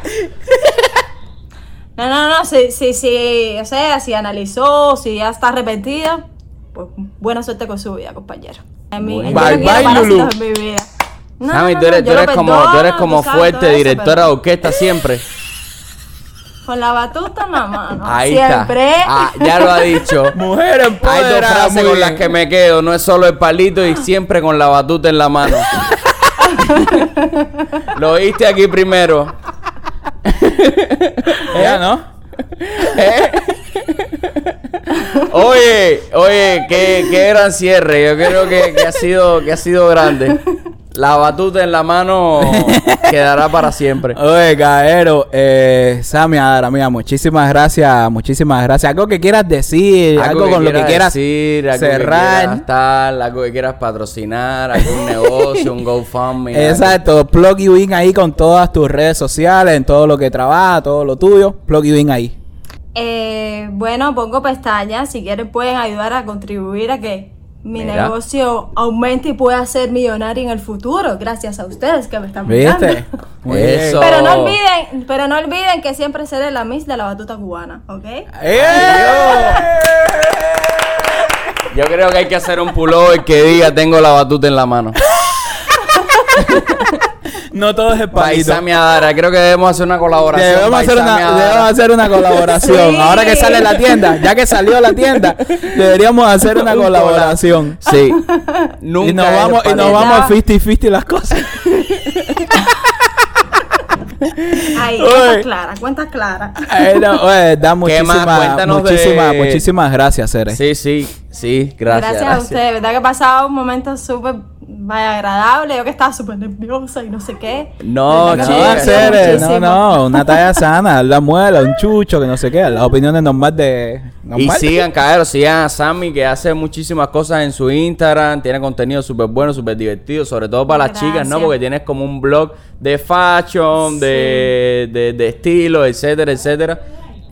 [SPEAKER 3] No, no, no, sí, sí, sí, o sea, si analizó, si ya está arrepentida, pues buena suerte con su vida, compañero. En mi,
[SPEAKER 2] Bueno.
[SPEAKER 1] Bye, bye, Lulu.
[SPEAKER 3] en mi vida. No,
[SPEAKER 2] Sammy,
[SPEAKER 3] no,
[SPEAKER 2] tú eres, tú eres como, tú eres como
[SPEAKER 3] tú sabes,
[SPEAKER 2] fuerte, directora
[SPEAKER 3] pero
[SPEAKER 2] de orquesta siempre.
[SPEAKER 3] Con la batuta en la mano.
[SPEAKER 2] Ahí
[SPEAKER 3] Siempre.
[SPEAKER 2] está. Ah, ya lo ha dicho. *laughs*
[SPEAKER 1] Mujer
[SPEAKER 2] Hay dos
[SPEAKER 1] empoderada,
[SPEAKER 2] frases con las que me quedo. No es solo el palito y siempre con la batuta en la mano. *laughs* lo oíste aquí primero. *laughs*
[SPEAKER 1] Ya, ¿no?
[SPEAKER 2] Oye, oye, qué, qué gran cierre. Yo creo que, que ha sido, que ha sido grande. La batuta en la mano *laughs* quedará para siempre.
[SPEAKER 1] Oye, Gaero, eh, Sammy Adara, mira, muchísimas gracias, muchísimas gracias. Algo que quieras decir, algo, con lo que quieras
[SPEAKER 2] decir, algo que
[SPEAKER 1] cerrar.
[SPEAKER 2] quieras tal, algo que quieras patrocinar, algún *laughs* negocio, un GoFundMe. algo.
[SPEAKER 1] Exacto, plug you in ahí con todas tus redes sociales, en todo lo que trabajas, todo lo tuyo, plug you in ahí.
[SPEAKER 3] Eh, bueno, pongo pestañas. Si quieren, pueden ayudar a contribuir a que mi
[SPEAKER 2] Mira.
[SPEAKER 3] negocio aumente y pueda ser millonario en el futuro. Gracias a ustedes que me están mirando.
[SPEAKER 1] ¿Viste? *laughs*
[SPEAKER 2] Eso.
[SPEAKER 3] Pero no olviden, pero no olviden que siempre seré la Miss de la batuta cubana, ¿ok?
[SPEAKER 1] ¡Eh!
[SPEAKER 2] Yo creo que hay que hacer un pullover que diga tengo la batuta en la mano. *laughs*
[SPEAKER 1] No todo es el palito.
[SPEAKER 2] Paisami Adara, creo que debemos hacer una colaboración.
[SPEAKER 1] Debemos hacer, una, debemos hacer una colaboración.
[SPEAKER 3] Sí.
[SPEAKER 1] Ahora que sale la tienda, ya que salió la tienda, deberíamos hacer una
[SPEAKER 2] Un
[SPEAKER 1] colaboración.
[SPEAKER 2] Sí. Nunca *laughs*
[SPEAKER 1] y nos vamos, y nos vamos
[SPEAKER 3] ¿Verdad?
[SPEAKER 1] 50-50 las cosas. *laughs*
[SPEAKER 3] Ahí, cuentas claras, cuentas claras.
[SPEAKER 1] Ay, no, oye, da muchísimas, muchísimas,
[SPEAKER 2] de-
[SPEAKER 1] muchísimas gracias, Cere.
[SPEAKER 2] Sí, sí, sí, gracias.
[SPEAKER 3] Gracias, a ustedes, ¿verdad? Que he pasado un momento súper vaya agradable. Yo que estaba súper nerviosa y no sé qué.
[SPEAKER 2] No,
[SPEAKER 3] ¿Verdad que
[SPEAKER 1] No, no, una talla sana, *laughs* la muela, un chucho, que no sé qué, las opiniones normales de...
[SPEAKER 2] Y
[SPEAKER 1] normal.
[SPEAKER 2] sigan, cabrón, sigan a Sammy que hace muchísimas cosas en su Instagram, tiene contenido súper bueno, súper divertido, sobre todo para las chicas, ¿no? Porque tienes como un blog de fashion, de, de, de estilo, etcétera, etcétera.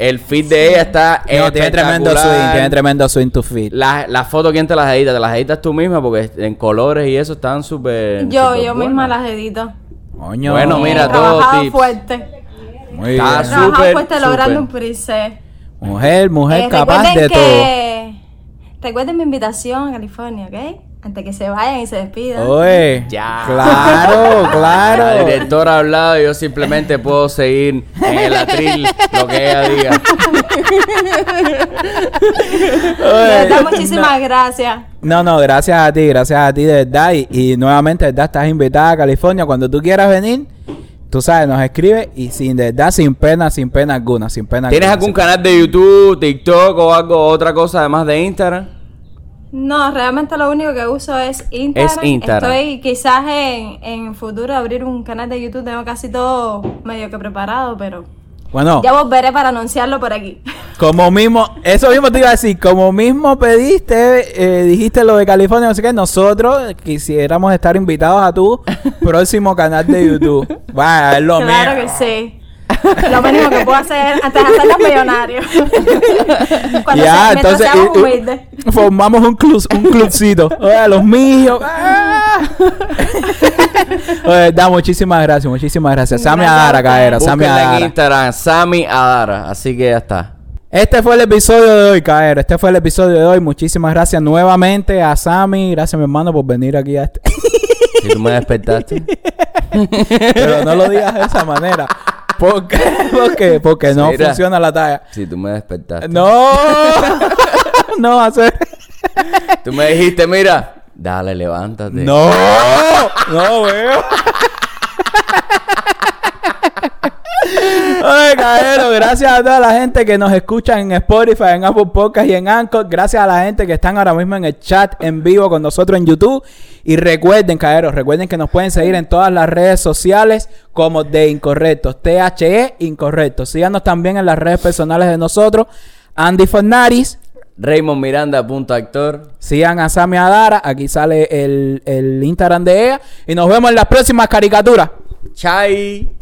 [SPEAKER 2] El feed de ella está
[SPEAKER 1] No, tiene tremendo swing, tiene tremendo swing to fit.
[SPEAKER 2] Las la fotos, ¿quién te las edita? ¿Te las editas tú misma? Porque en colores y eso están súper...
[SPEAKER 3] Yo, yo misma las edito.
[SPEAKER 1] Coño.
[SPEAKER 2] Bueno, mira, todo
[SPEAKER 3] trabajado
[SPEAKER 2] tips.
[SPEAKER 3] fuerte.
[SPEAKER 1] Muy
[SPEAKER 2] Está
[SPEAKER 1] bien.
[SPEAKER 2] su-
[SPEAKER 3] Trabajado
[SPEAKER 2] Súper,
[SPEAKER 3] fuerte logrando un preset.
[SPEAKER 1] Mujer, mujer
[SPEAKER 3] Eh,
[SPEAKER 1] capaz de todo.
[SPEAKER 3] que... Recuerden mi invitación a California, ¿ok? Antes que se vayan y se despidan.
[SPEAKER 1] Oye,
[SPEAKER 2] Ya.
[SPEAKER 1] claro, *laughs*
[SPEAKER 2] La
[SPEAKER 1] claro.
[SPEAKER 2] directora ha hablado y yo simplemente puedo seguir en el atril lo que ella diga. *laughs*
[SPEAKER 3] Verdad, muchísimas gracias.
[SPEAKER 1] No, no, gracias a ti, gracias a ti de verdad. Y, y nuevamente, de verdad, estás invitada a California. Cuando tú quieras venir, tú sabes, nos escribes y sin, de verdad, sin pena, sin pena alguna, sin pena
[SPEAKER 2] ¿Tienes
[SPEAKER 1] alguna.
[SPEAKER 2] algún canal de YouTube, TikTok o algo, otra cosa además de Instagram?
[SPEAKER 3] No, realmente lo único que uso es Instagram.
[SPEAKER 2] Es Instagram.
[SPEAKER 3] Estoy quizás en, en futuro abrir un canal de YouTube. Tengo casi todo medio que preparado, pero
[SPEAKER 1] Bueno,
[SPEAKER 3] ya volveré para anunciarlo por aquí. *laughs*
[SPEAKER 1] como mismo, eso mismo te iba a decir, como mismo pediste, eh, dijiste lo de California, no sé qué, nosotros quisiéramos estar invitados a tu *laughs* próximo canal de YouTube. Vaya, es lo
[SPEAKER 3] claro
[SPEAKER 1] mío.
[SPEAKER 3] que sí. *laughs* Lo mínimo que puedo hacer antes de hacerlos millonarios. *laughs* Cuando
[SPEAKER 1] ya,
[SPEAKER 3] se,
[SPEAKER 1] entonces
[SPEAKER 3] seamos humildes.
[SPEAKER 1] formamos un, club, un clubcito. *laughs* Oye, los míos. ¡ah! Oye, da, muchísimas gracias, muchísimas gracias. Sammy Adara. Caera, Sammy
[SPEAKER 2] Búsquenla en
[SPEAKER 1] Adara.
[SPEAKER 2] Instagram, Sammy Adara. Así que ya está.
[SPEAKER 1] Este fue el episodio de hoy, Caera. Este fue el episodio de hoy. Muchísimas gracias nuevamente a Sammy. Gracias, mi hermano, por venir aquí a este.
[SPEAKER 2] Si tú me despertaste.
[SPEAKER 1] Pero no lo digas de esa manera. ¿Por qué? *laughs* ¿Por qué? Porque no
[SPEAKER 2] Mira.
[SPEAKER 1] funciona la talla.
[SPEAKER 2] Si tú me despertaste.
[SPEAKER 1] No. *laughs* no hacer.
[SPEAKER 2] Tú me dijiste, mira, dale, levántate.
[SPEAKER 1] No. No veo. Oye, caballero, gracias a toda la gente que nos escucha en Spotify, en Apple Podcast y en Anchor. Gracias a la gente que están ahora mismo en el chat en vivo con nosotros en YouTube. Y recuerden, caeros, recuerden que nos pueden seguir en todas las redes sociales como de Incorrectos, THE Incorrectos. Síganos también en las redes personales de nosotros, Andy Fornaris.
[SPEAKER 2] Raymond Miranda, punto actor.
[SPEAKER 1] Sigan a Sammy Adara, aquí sale el, el Instagram de ella. Y nos vemos en las próximas caricaturas.
[SPEAKER 2] Chai.